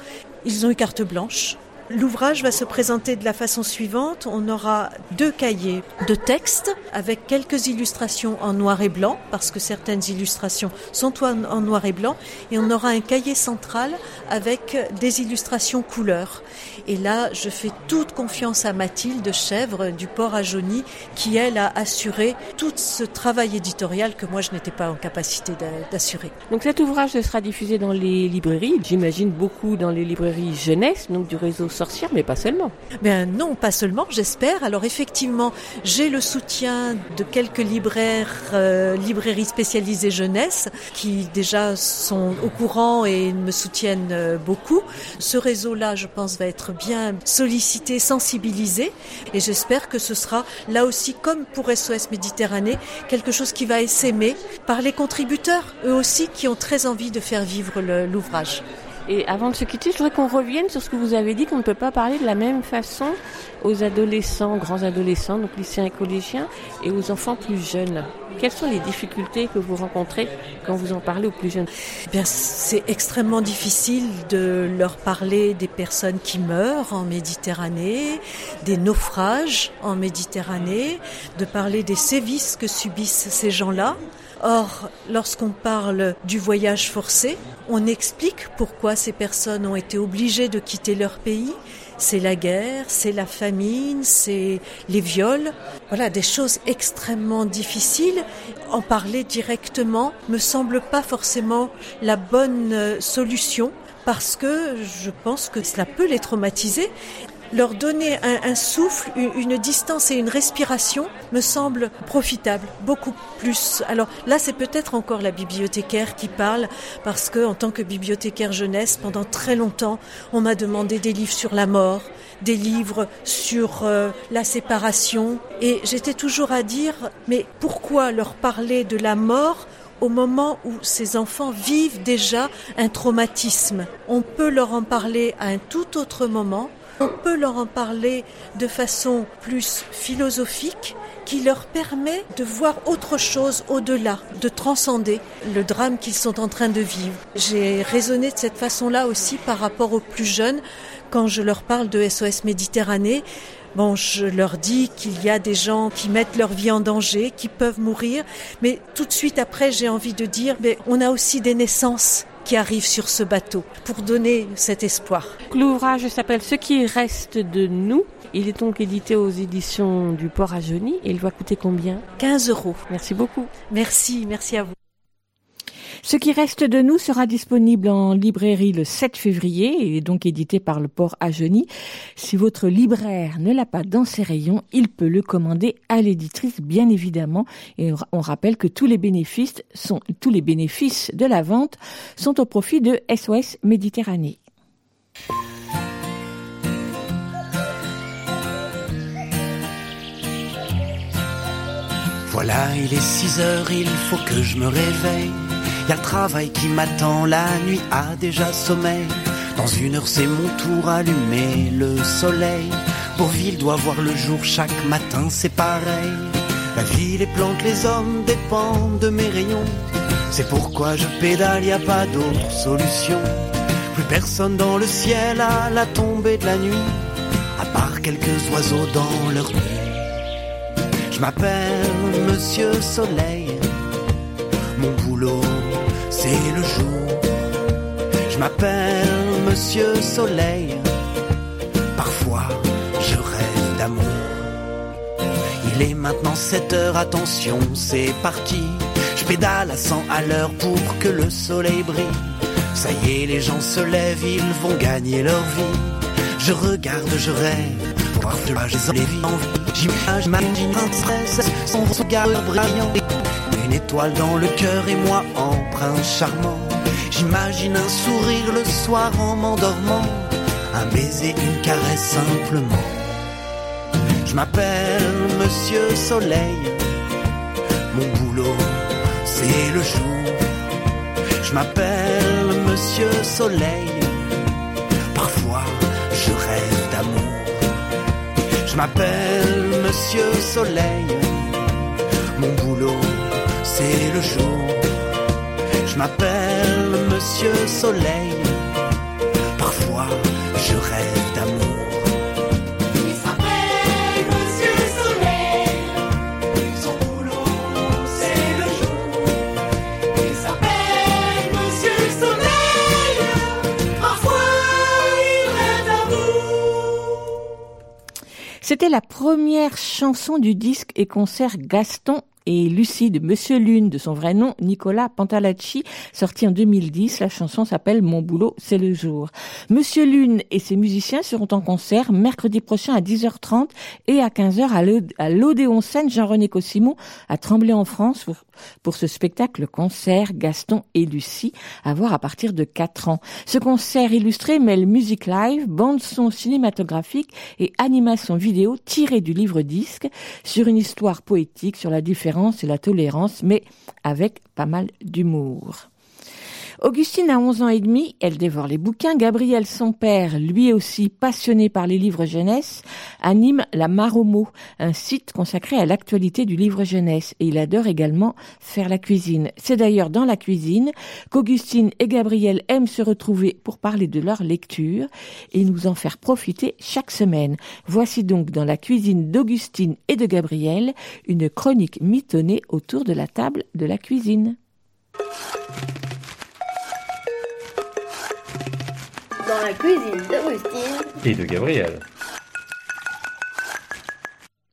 ils ont eu carte blanche. L'ouvrage va se présenter de la façon suivante. On aura deux cahiers de texte avec quelques illustrations en noir et blanc, parce que certaines illustrations sont en noir et blanc, et on aura un cahier central avec des illustrations couleurs. Et là, je fais toute confiance à Mathilde Chèvre du Port à Jauny, qui elle a assuré tout ce travail éditorial que moi je n'étais pas en capacité d'assurer. Donc cet ouvrage sera diffusé dans les librairies, j'imagine beaucoup dans les librairies jeunesse, donc du réseau mais pas seulement. Ben non, pas seulement, j'espère. Alors effectivement, j'ai le soutien de quelques libraires, euh, librairies spécialisées jeunesse, qui déjà sont au courant et me soutiennent euh, beaucoup. Ce réseau-là, je pense, va être bien sollicité, sensibilisé, et j'espère que ce sera là aussi, comme pour SOS Méditerranée, quelque chose qui va s'aimer par les contributeurs, eux aussi, qui ont très envie de faire vivre l'ouvrage. Et avant de se quitter, je voudrais qu'on revienne sur ce que vous avez dit, qu'on ne peut pas parler de la même façon aux adolescents, grands adolescents, donc lycéens et collégiens, et aux enfants plus jeunes. Quelles sont les difficultés que vous rencontrez quand vous en parlez aux plus jeunes? Eh Bien, c'est extrêmement difficile de leur parler des personnes qui meurent en Méditerranée, des naufrages en Méditerranée, de parler des sévices que subissent ces gens-là. Or, lorsqu'on parle du voyage forcé, on explique pourquoi ces personnes ont été obligées de quitter leur pays. C'est la guerre, c'est la famine, c'est les viols. Voilà, des choses extrêmement difficiles. En parler directement me semble pas forcément la bonne euh, solution parce que je pense que cela peut les traumatiser leur donner un, souffle, une, distance et une respiration me semble profitable, beaucoup plus. Alors là, c'est peut-être encore la bibliothécaire qui parle, parce que en tant que bibliothécaire jeunesse, pendant très longtemps, on m'a demandé des livres sur la mort, des livres sur euh, la séparation, et j'étais toujours à dire, mais pourquoi leur parler de la mort au moment où ces enfants vivent déjà un traumatisme? On peut leur en parler à un tout autre moment on peut leur en parler de façon plus philosophique qui leur permet de voir autre chose au-delà, de transcender le drame qu'ils sont en train de vivre. J'ai raisonné de cette façon-là aussi par rapport aux plus jeunes quand je leur parle de SOS Méditerranée. Bon, je leur dis qu'il y a des gens qui mettent leur vie en danger, qui peuvent mourir, mais tout de suite après, j'ai envie de dire, mais on a aussi des naissances qui arrivent sur ce bateau pour donner cet espoir. L'ouvrage s'appelle Ce qui reste de nous. Il est donc édité aux éditions du Port à Jeuny et il va coûter combien? 15 euros. Merci beaucoup. Merci, merci à vous. Ce qui reste de nous sera disponible en librairie le 7 février et donc édité par le port à Genie. Si votre libraire ne l'a pas dans ses rayons, il peut le commander à l'éditrice, bien évidemment. Et on rappelle que tous les bénéfices sont, tous les bénéfices de la vente sont au profit de SOS Méditerranée. Voilà, il est 6 heures, il faut que je me réveille. Y a le travail qui m'attend, la nuit a déjà sommeil. Dans une heure, c'est mon tour, allumer le soleil. Bourville doit voir le jour chaque matin, c'est pareil. La vie, les plantes, les hommes dépendent de mes rayons. C'est pourquoi je pédale, y a pas d'autre solution. Plus personne dans le ciel à la tombée de la nuit, à part quelques oiseaux dans leur nuit. Je m'appelle Monsieur Soleil, mon boulot c'est le jour. Je m'appelle Monsieur Soleil, parfois je rêve d'amour. Il est maintenant 7 heures, attention, c'est parti. Je pédale à 100 à l'heure pour que le soleil brille. Ça y est, les gens se lèvent, ils vont gagner leur vie. Je regarde, je rêve, de j'ai les en vie. J'imagine un stress, son regard brillant. Une étoile dans le cœur et moi en prince charmant. J'imagine un sourire le soir en m'endormant. Un baiser, une caresse simplement. Je m'appelle Monsieur Soleil. Mon boulot, c'est le jour. Je m'appelle Monsieur Soleil. Parfois, je rêve d'amour. Je m'appelle Monsieur Soleil. Mon boulot, c'est le jour. M'appelle Monsieur Soleil. Parfois, je rêve d'amour. Il s'appelle Monsieur Soleil. Son boulot, c'est le jour. Il s'appelle Monsieur Soleil. Parfois, il rêve d'amour. C'était la première chanson du disque et concert Gaston et Lucie de Monsieur Lune, de son vrai nom Nicolas Pantalacci, sorti en 2010. La chanson s'appelle Mon boulot, c'est le jour. Monsieur Lune et ses musiciens seront en concert mercredi prochain à 10h30 et à 15h à l'Odéon Scène Jean-René Cosimon à Tremblay en France pour, pour ce spectacle concert Gaston et Lucie à voir à partir de 4 ans. Ce concert illustré mêle musique live, bande son cinématographique et animation vidéo tirée du livre disque sur une histoire poétique sur la différence et la tolérance, mais avec pas mal d'humour. Augustine a 11 ans et demi, elle dévore les bouquins. Gabriel, son père, lui aussi passionné par les livres jeunesse, anime la Maromo, un site consacré à l'actualité du livre jeunesse. Et il adore également faire la cuisine. C'est d'ailleurs dans la cuisine qu'Augustine et Gabriel aiment se retrouver pour parler de leur lecture et nous en faire profiter chaque semaine. Voici donc dans la cuisine d'Augustine et de Gabriel une chronique mitonnée autour de la table de la cuisine. Dans la cuisine d'Augustine. Et de Gabriel.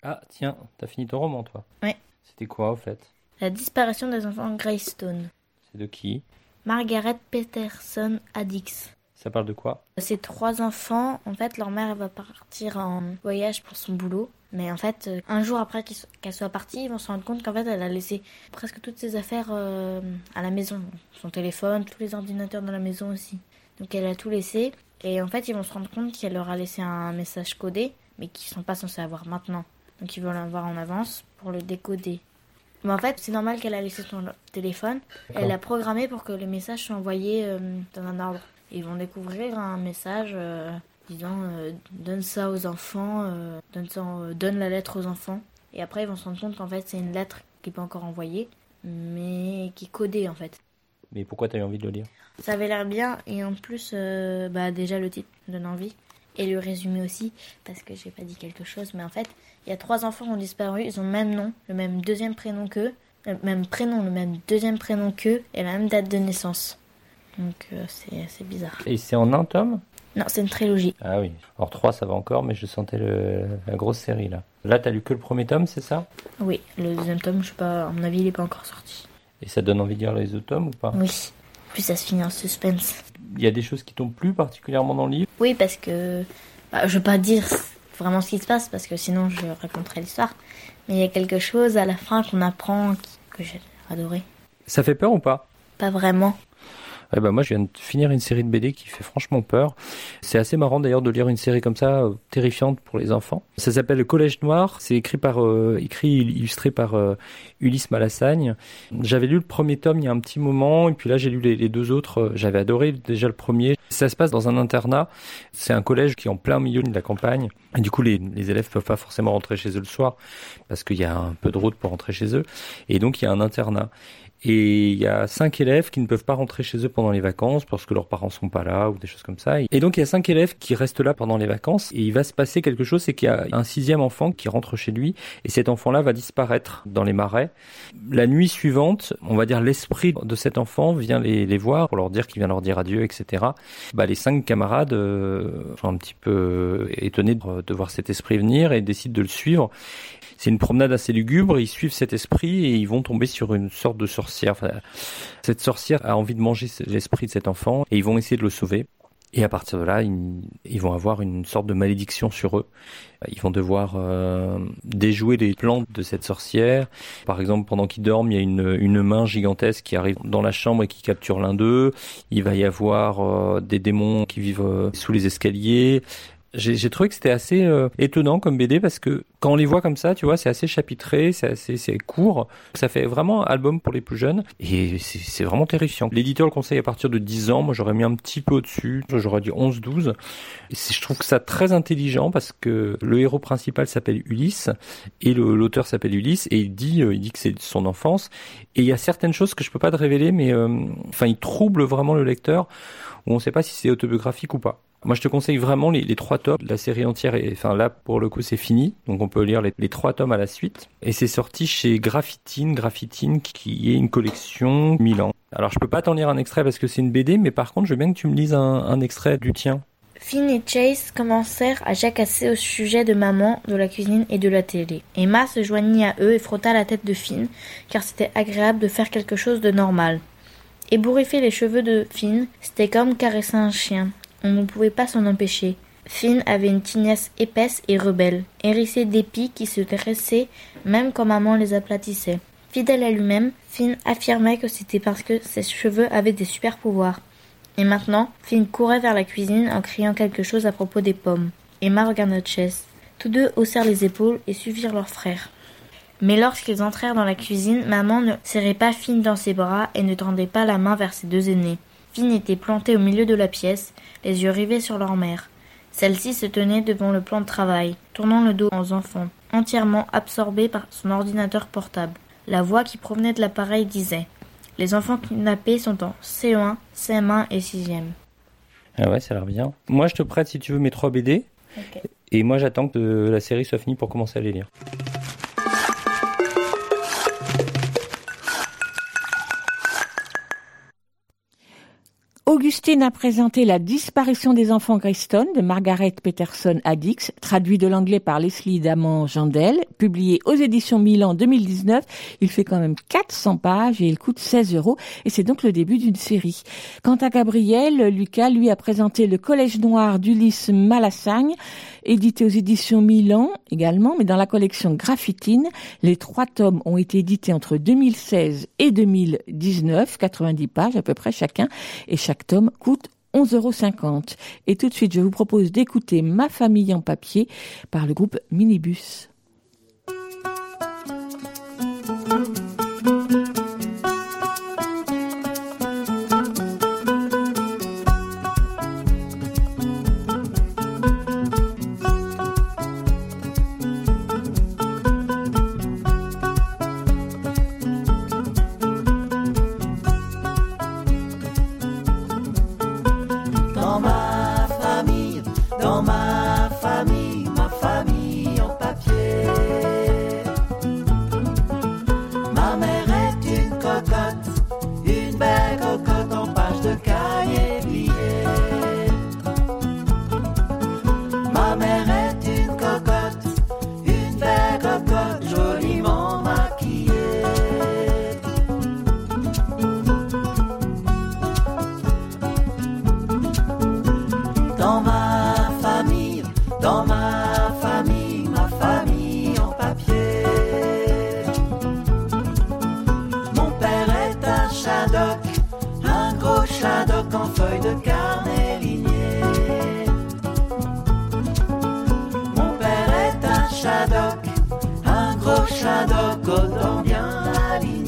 Ah, tiens, t'as fini ton roman, toi Ouais. C'était quoi, au fait? La disparition des enfants Greystone. C'est de qui? Margaret Peterson Addix. Ça parle de quoi? Ces trois enfants, en fait, leur mère elle va partir en voyage pour son boulot. Mais en fait, euh, un jour après qu'elle soit partie, ils vont se rendre compte qu'en fait, elle a laissé presque toutes ses affaires euh, à la maison. Son téléphone, tous les ordinateurs dans la maison aussi. Donc elle a tout laissé. Et en fait, ils vont se rendre compte qu'elle leur a laissé un message codé, mais qu'ils sont pas censés avoir maintenant. Donc ils veulent l'avoir en avance pour le décoder. Mais en fait, c'est normal qu'elle a laissé son téléphone. Elle l'a programmé pour que les messages soient envoyés euh, dans un ordre. Ils vont découvrir un message euh, disant euh, donne ça aux enfants, donne, ça, donne la lettre aux enfants. Et après, ils vont se rendre compte qu'en fait, c'est une lettre qui n'est pas encore envoyée, mais qui est codée en fait. Mais pourquoi t'as eu envie de le lire? Ça avait l'air bien, et en plus, euh, bah, déjà le titre donne envie. Et le résumé aussi, parce que j'ai pas dit quelque chose, mais en fait, il y a trois enfants qui ont disparu, ils ont le même nom, le même deuxième prénom qu'eux, le même prénom, le même deuxième prénom qu'eux, et la même date de naissance. Donc euh, c'est bizarre. Et c'est en un tome? Non, c'est une trilogie. Ah oui. Alors 3, ça va encore, mais je sentais le- la grosse série, là. Là, t'as lu que le premier tome, c'est ça? Oui, le deuxième tome, je sais pas, à mon avis, il est pas encore sorti. Et ça donne envie de lire les autres tomes ou pas? Oui. Puis ça se finit en suspense. Il y a des choses qui t'ont plu particulièrement dans le livre? Oui, parce que bah, je veux pas dire vraiment ce qui se passe parce que sinon je raconterai l'histoire. Mais il y a quelque chose à la fin qu'on apprend qui- que j'ai adoré. Ça fait peur ou pas? Pas vraiment. Ouais, bah moi, je viens de finir une série de BD qui fait franchement peur. C'est assez marrant d'ailleurs de lire une série comme ça, euh, terrifiante pour les enfants. Ça s'appelle Le Collège Noir. C'est écrit par, euh, écrit, illustré par euh, Ulysse Malassagne. J'avais lu le premier tome il y a un petit moment, et puis là, j'ai lu les, les deux autres. Euh, J'avais adoré déjà le premier. Ça se passe dans un internat. C'est un collège qui est en plein milieu de la campagne. Et du coup, les, les élèves peuvent pas forcément rentrer chez eux le soir parce qu'il y a un peu de route pour rentrer chez eux. Et donc, il y a un internat. Et il y a cinq élèves qui ne peuvent pas rentrer chez eux pendant les vacances parce que leurs parents sont pas là ou des choses comme ça. Et donc il y a cinq élèves qui restent là pendant les vacances et il va se passer quelque chose, c'est qu'il y a un sixième enfant qui rentre chez lui et cet enfant-là va disparaître dans les marais. La nuit suivante, on va dire l'esprit de cet enfant vient les, voir pour leur dire qu'il vient leur dire adieu, etc. Bah, les cinq camarades euh, sont un petit peu étonnés de, de voir cet esprit venir et décident de le suivre. C'est une promenade assez lugubre, ils suivent cet esprit et ils vont tomber sur une sorte de sorcière. Cette sorcière a envie de manger l'esprit de cet enfant et ils vont essayer de le sauver. Et à partir de là, ils, vont avoir une sorte de malédiction sur eux. Ils vont devoir euh, déjouer les plans de cette sorcière. Par exemple, pendant qu'ils dorment, il y a une, une main gigantesque qui arrive dans la chambre et qui capture l'un d'eux. Il va y avoir euh, des démons qui vivent euh, sous les escaliers j'ai trouvé que c'était assez euh, étonnant comme BD parce que quand on les voit comme ça, tu vois, c'est assez chapitré, c'est assez court, ça fait vraiment album pour les plus jeunes et c'est vraiment terrifiant. L'éditeur le conseille à partir de 10 ans, moi j'aurais mis un petit peu au-dessus, j'aurais dit 11 12. Et je trouve que ça très intelligent parce que le héros principal s'appelle Ulysse et l'auteur s'appelle Ulysse et il dit euh, il dit que c'est son enfance et il y a certaines choses que je peux pas te révéler mais euh, enfin il trouble vraiment le lecteur où on ne sait pas si c'est autobiographique ou pas. Moi, je te conseille vraiment les, trois tomes. La série entière, est, enfin là, pour le coup, c'est fini. Donc, on peut lire les, trois tomes à la suite. Et c'est sorti chez Graphitine, Graphitine, qui est une collection Milan. Alors, je peux pas t'en lire un extrait parce que c'est une BD, mais par contre, je veux bien que tu me lises un, un extrait du tien. Finn et Chase commencèrent à jacasser au sujet de maman, de la cuisine et de la télé. Emma se joignit à eux et frotta la tête de Finn, car c'était agréable de faire quelque chose de normal. Ébouriffer les cheveux de Finn, c'était comme caresser un chien. On ne pouvait pas s'en empêcher. Finn avait une tignasse épaisse et rebelle, hérissée d'épis qui se dressaient même quand maman les aplatissait. Fidèle à lui-même, Finn affirmait que c'était parce que ses cheveux avaient des super pouvoirs. Et maintenant, Finn courait vers la cuisine en criant quelque chose à propos des pommes. Emma regarda Chess. Tous deux haussèrent les épaules et suivirent leur frère. Mais lorsqu'ils entrèrent dans la cuisine, maman ne serrait pas Finn dans ses bras et ne tendait pas la main vers ses deux aînés. Finn était planté au milieu de la pièce, les yeux rivés sur leur mère. Celle-ci se tenait devant le plan de travail, tournant le dos aux enfants, entièrement absorbée par son ordinateur portable. La voix qui provenait de l'appareil disait Les enfants kidnappés sont en CE1, CM1 et 6e. Ah ouais, ça a l'air bien. Moi, je te prête, si tu veux, mes trois BD. Et moi, j'attends que la série soit finie pour commencer à les lire. Augustine a présenté La disparition des enfants Greyston de Margaret Peterson Addix, traduit de l'anglais par Leslie Daman Jandel, publié aux éditions Milan 2019. Il fait quand même 400 pages et il coûte 16 euros et c'est donc le début d'une série. Quant à Gabriel, Lucas lui a présenté Le Collège Noir d'Ulysse Malassagne, édité aux éditions Milan également, mais dans la collection Graphitine. Les trois tomes ont été édités entre 2016 et 2019, 90 pages à peu près chacun, et chaque coûte 11,50 euros. Et tout de suite, je vous propose d'écouter Ma famille en papier par le groupe Minibus. carnet ligné. Mon père est un chadoc, un gros chadoc, autant bien aligné.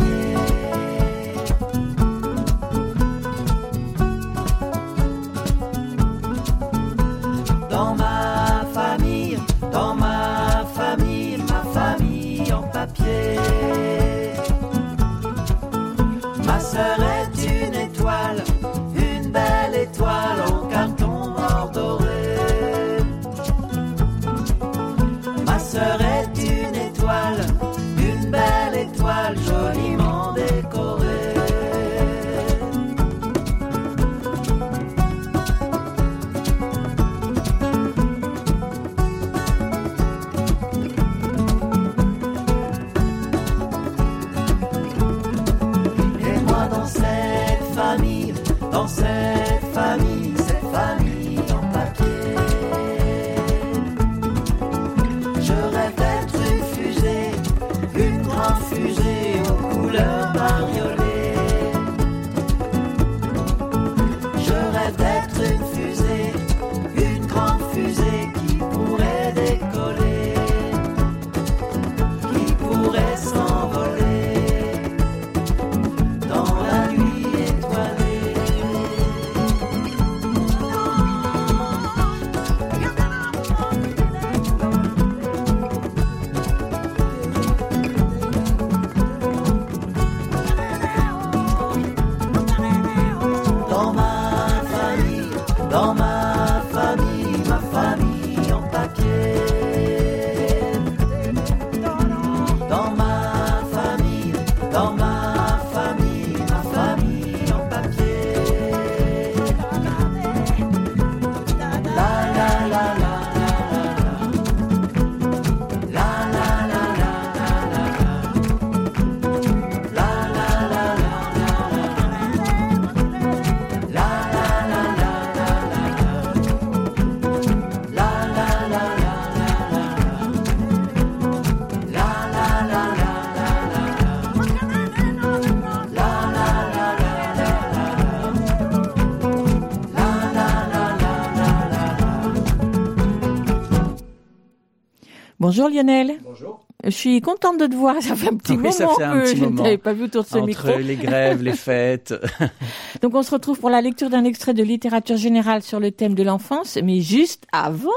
Bonjour Lionel. Bonjour. Je suis contente de te voir. Ça fait un petit Oui, moment ça fait un que petit je ne t'avais pas vu autour de ce Entre micro. les grèves, les fêtes. Donc on se retrouve pour la lecture d'un extrait de littérature générale sur le thème de l'enfance, mais juste avant,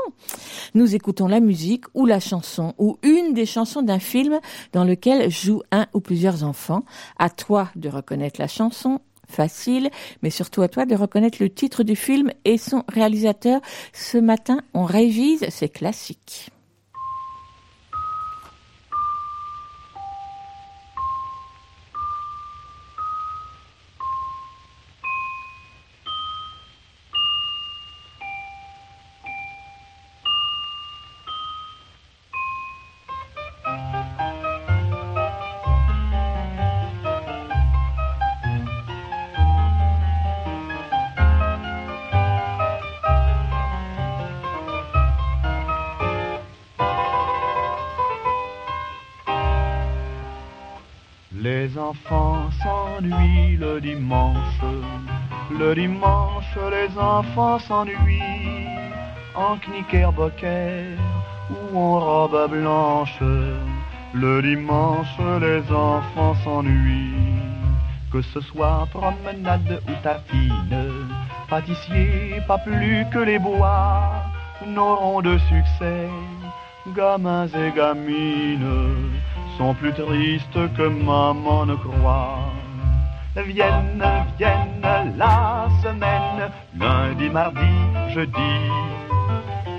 nous écoutons la musique ou la chanson ou une des chansons d'un film dans lequel joue un ou plusieurs enfants. À toi de reconnaître la chanson. Facile, mais surtout à toi de reconnaître le titre du film et son réalisateur. Ce matin, on révise ces classiques. Le dimanche. Le dimanche, les enfants s'ennuient en knickerbocker ou en robe blanche. Le dimanche, les enfants s'ennuient. Que ce soit promenade ou tapine, pâtissier, pas plus que les bois n'auront de succès. Gamins et gamines sont plus tristes que maman ne croit. Viennent, viennent la semaine, lundi, mardi, jeudi,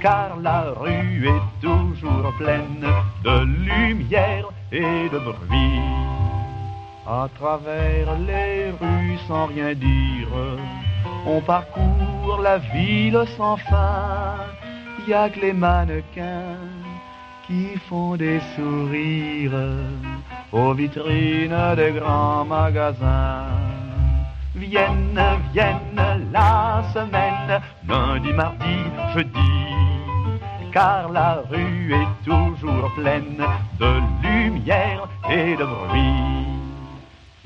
car la rue est toujours pleine de lumière et de bruit. À travers les rues sans rien dire, on parcourt la ville sans fin. Y a que les mannequins qui font des sourires aux vitrines des grands magasins. Viennent, viennent la semaine, lundi, mardi, jeudi, car la rue est toujours pleine de lumière et de bruit.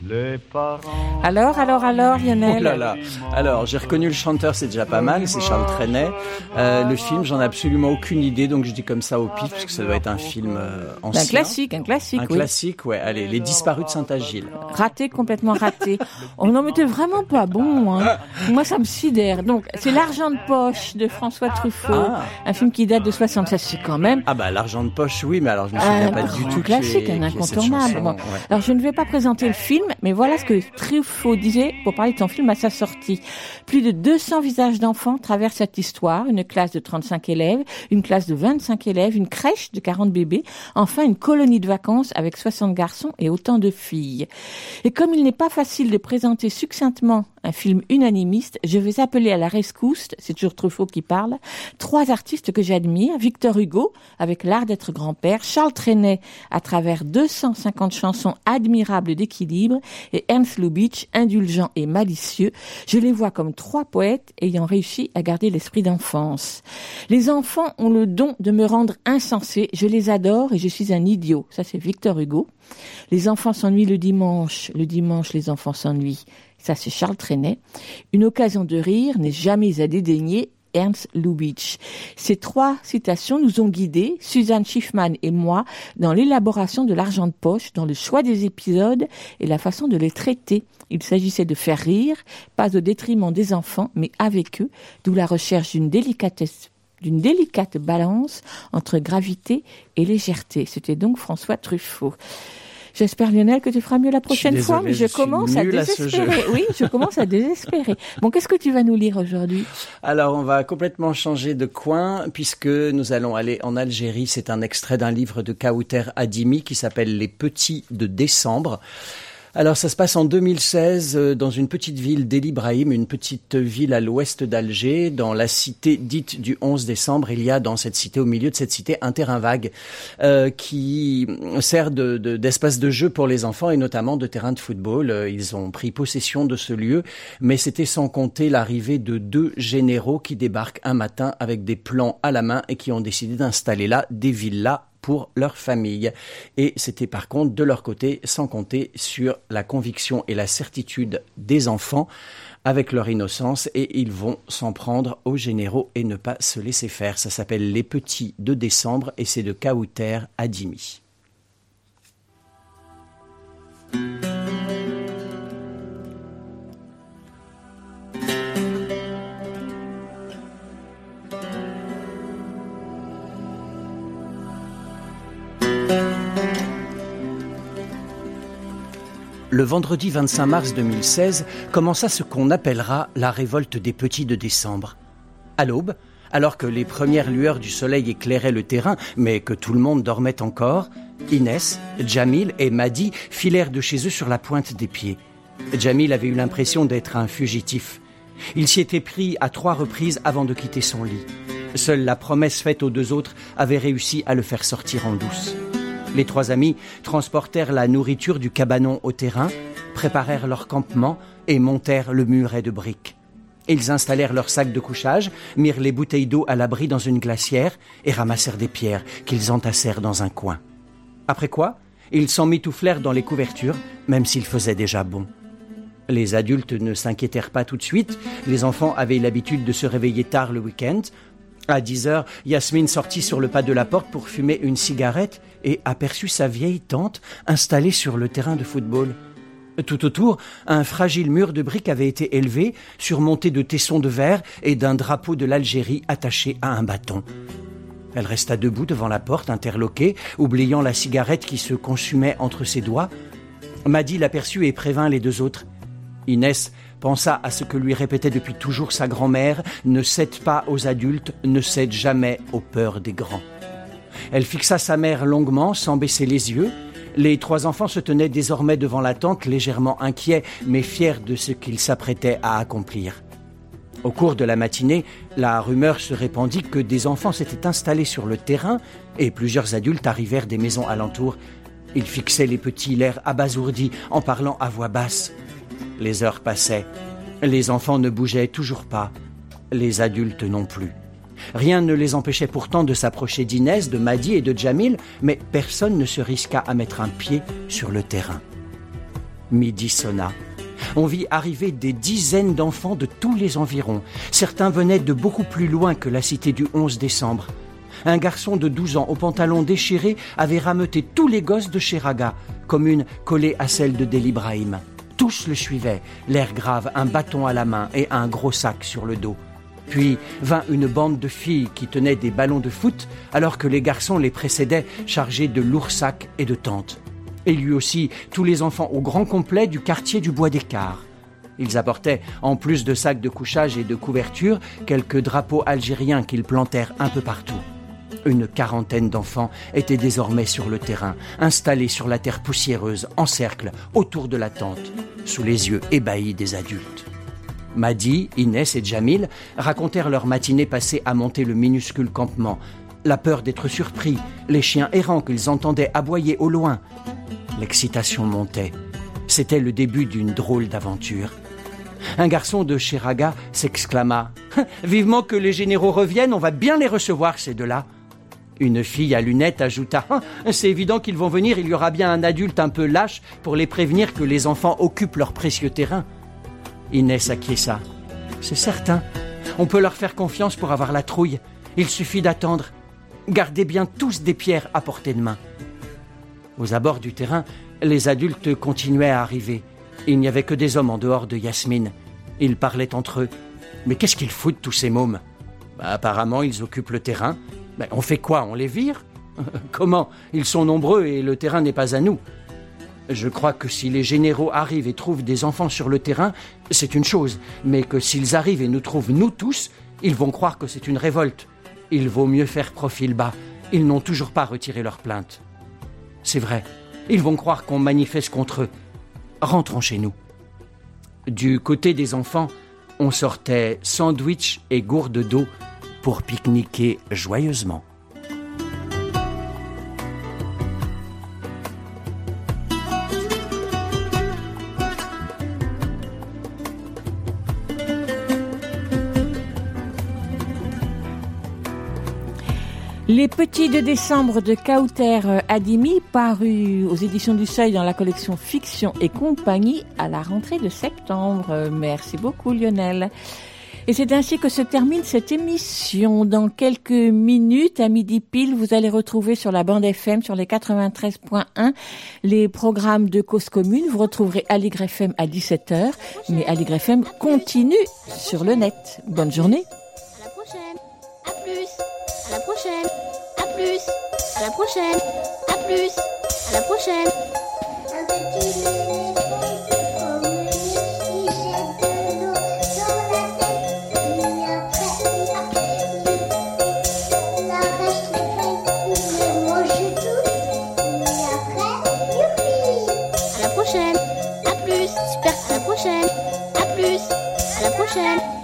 Les mes parents. Alors, alors, alors, Lionel Oh là là. Alors, j'ai reconnu le chanteur, c'est déjà pas mal, c'est Charles Trenet. Euh, le film, j'en ai absolument aucune idée, donc je dis comme ça au pif, parce que ça doit être un film euh, ancien. Un classique, un classique, Un oui. classique, ouais. Allez, Les Disparus de Saint-Agile. Raté, complètement raté. Oh non, mais t'es vraiment pas bon. Hein. Moi, ça me sidère. Donc, c'est L'argent de poche de François Truffaut, Ah. un film qui date de 76. C'est quand même Ah bah, l'argent de poche, oui, mais alors je me souviens un pas du tout classique, un ait cette incontournable. chanson, Bon. ouais. Alors, je ne vais pas présenter le film, mais voilà ce que Truffaut disait pour parler de son film à sa sortie. Plus de 200 visages d'enfants traversent cette histoire. Une classe de 35 élèves, une classe de 25 élèves, une crèche de 40 bébés, enfin une colonie de vacances avec 60 garçons et autant de filles. Et comme il n'est pas facile de présenter succinctement un film unanimiste, je vais appeler à la rescousse, c'est toujours Truffaut qui parle, trois artistes que j'admire, Victor Hugo, avec l'art d'être grand-père, Charles Trenet, à travers 250 chansons admirables d'équilibre, et Ernst Lubitsch, indulgent et malicieux. Je les vois comme trois poètes ayant réussi à garder l'esprit d'enfance. Les enfants ont le don de me rendre insensé, je les adore et je suis un idiot. Ça c'est Victor Hugo. Les enfants s'ennuient le dimanche, le dimanche les enfants s'ennuient. Ça, c'est Charles Trenet. Une occasion de rire n'est jamais à dédaigner. Ernst Lubitsch. Ces trois citations nous ont guidés, Suzanne Schiffman et moi, dans l'élaboration de l'argent de poche, dans le choix des épisodes et la façon de les traiter. Il s'agissait de faire rire, pas au détriment des enfants, mais avec eux, d'où la recherche d'une délicatesse d'une délicate balance entre gravité et légèreté. C'était donc François Truffaut. J'espère Lionel que tu feras mieux la prochaine fois, mais je, commence à désespérer. oui, je commence à désespérer. Bon, qu'est-ce que tu vas nous lire aujourd'hui? Alors, on va complètement changer de coin puisque nous allons aller en Algérie. C'est un extrait d'un livre de Kauter Adimi qui s'appelle Les Petits de décembre. Alors, ça se passe en 2016 euh, dans une petite ville d'El Ibrahim, une petite ville à l'ouest d'Alger, dans la cité dite du 11 décembre. Il y a dans cette cité, au milieu de cette cité, un terrain vague euh, qui sert de- de- d'espace de, jeu pour les enfants et notamment de terrain de football. Euh, Ils ont pris possession de ce lieu, mais c'était sans compter l'arrivée de deux généraux qui débarquent un matin avec des plans à la main et qui ont décidé d'installer là des villas pour leur famille. Et c'était par contre de leur côté, sans compter sur la conviction et la certitude des enfants avec leur innocence et ils vont s'en prendre aux généraux et ne pas se laisser faire. Ça s'appelle Les Petits de décembre et c'est de Kauter Adimi. Le vendredi 25 mars 2016 commença ce qu'on appellera la révolte des petits de décembre. À l'aube, alors que les premières lueurs du soleil éclairaient le terrain, mais que tout le monde dormait encore, Inès, Jamil et Madi filèrent de chez eux sur la pointe des pieds. Jamil avait eu l'impression d'être un fugitif. Il s'y était pris à trois reprises avant de quitter son lit. Seule la promesse faite aux deux autres avait réussi à le faire sortir en douce. Les trois amis transportèrent la nourriture du cabanon au terrain, préparèrent leur campement et montèrent le muret de briques. Ils installèrent leurs sacs de couchage, mirent les bouteilles d'eau à l'abri dans une glacière et ramassèrent des pierres qu'ils entassèrent dans un coin. Après quoi, ils s'emmitouflèrent dans les couvertures, même s'il faisait déjà bon. Les adultes ne s'inquiétèrent pas tout de suite, les enfants avaient l'habitude de se réveiller tard le week-end. À 10 heures, Yasmine sortit sur le pas de la porte pour fumer une cigarette et aperçut sa vieille tante installée sur le terrain de football. Tout autour, un fragile mur de briques avait été élevé, surmonté de tessons de verre et d'un drapeau de l'Algérie attaché à un bâton. Elle resta debout devant la porte, interloquée, oubliant la cigarette qui se consumait entre ses doigts. Maddy l'aperçut et prévint les deux autres. Inès pensa à ce que lui répétait depuis toujours sa grand-mère Ne cède pas aux adultes, ne cède jamais aux peurs des grands. Elle fixa sa mère longuement, sans baisser les yeux. Les trois enfants se tenaient désormais devant la tente, légèrement inquiets, mais fiers de ce qu'ils s'apprêtaient à accomplir. Au cours de la matinée, la rumeur se répandit que des enfants s'étaient installés sur le terrain et plusieurs adultes arrivèrent des maisons alentours. Ils fixaient les petits l'air abasourdis en parlant à voix basse. Les heures passaient. Les enfants ne bougeaient toujours pas. Les adultes non plus. Rien ne les empêchait pourtant de s'approcher d'Inès, de Maddy et de Jamil, mais personne ne se risqua à mettre un pied sur le terrain. Midi sonna. On vit arriver des dizaines d'enfants de tous les environs. Certains venaient de beaucoup plus loin que la cité du 11 décembre. Un garçon de 12 ans au pantalon déchiré avait rameuté tous les gosses de Cheraga, commune collée à celle de Delibrahim. Tous le suivaient, l'air grave, un bâton à la main et un gros sac sur le dos. Puis vint une bande de filles qui tenaient des ballons de foot, alors que les garçons les précédaient chargés de lourds sacs et de tentes. Et lui aussi, tous les enfants au grand complet du quartier du Bois d'Écart. Ils apportaient, en plus de sacs de couchage et de couverture, quelques drapeaux algériens qu'ils plantèrent un peu partout. Une quarantaine d'enfants étaient désormais sur le terrain, installés sur la terre poussiéreuse, en cercle, autour de la tente, sous les yeux ébahis des adultes. Madi, Inès et Jamil racontèrent leur matinée passée à monter le minuscule campement, la peur d'être surpris, les chiens errants qu'ils entendaient aboyer au loin. L'excitation montait. C'était le début d'une drôle d'aventure. Un garçon de Cheraga s'exclama Vivement que les généraux reviennent, on va bien les recevoir, ces deux-là. Une fille à lunettes ajouta Ah, C'est évident qu'ils vont venir, il y aura bien un adulte un peu lâche pour les prévenir que les enfants occupent leur précieux terrain. Inès acquiesça. C'est certain. On peut leur faire confiance pour avoir la trouille. Il suffit d'attendre. Gardez bien tous des pierres à portée de main. Aux abords du terrain, les adultes continuaient à arriver. Il n'y avait que des hommes en dehors de Yasmine. Ils parlaient entre eux. Mais qu'est-ce qu'ils foutent, tous ces mômes? Bah, Apparemment, ils occupent le terrain. Ben, on fait quoi? On les vire? Comment? Ils sont nombreux et le terrain n'est pas à nous. Je crois que si les généraux arrivent et trouvent des enfants sur le terrain, c'est une chose, mais que s'ils arrivent et nous trouvent nous tous, ils vont croire que c'est une révolte. Il vaut mieux faire profil bas. Ils n'ont toujours pas retiré leur plainte. C'est vrai, ils vont croire qu'on manifeste contre eux. Rentrons chez nous. Du côté des enfants, on sortait sandwich et gourde d'eau pour pique-niquer joyeusement. Les Petits de décembre de Kauter Adimi, paru aux éditions du Seuil dans la collection Fiction et compagnie à la rentrée de septembre. Merci beaucoup Lionel. Et c'est ainsi que se termine cette émission. Dans quelques minutes, à midi pile, vous allez retrouver sur la bande FM, sur les 93.1, les programmes de Cause Commune. Vous retrouverez Aligre FM à 17h, mais Aligre FM continue sur le net. Bonne journée. À la prochaine. À plus. À la prochaine. À plus. À la prochaine. À plus. À la prochaine. Un À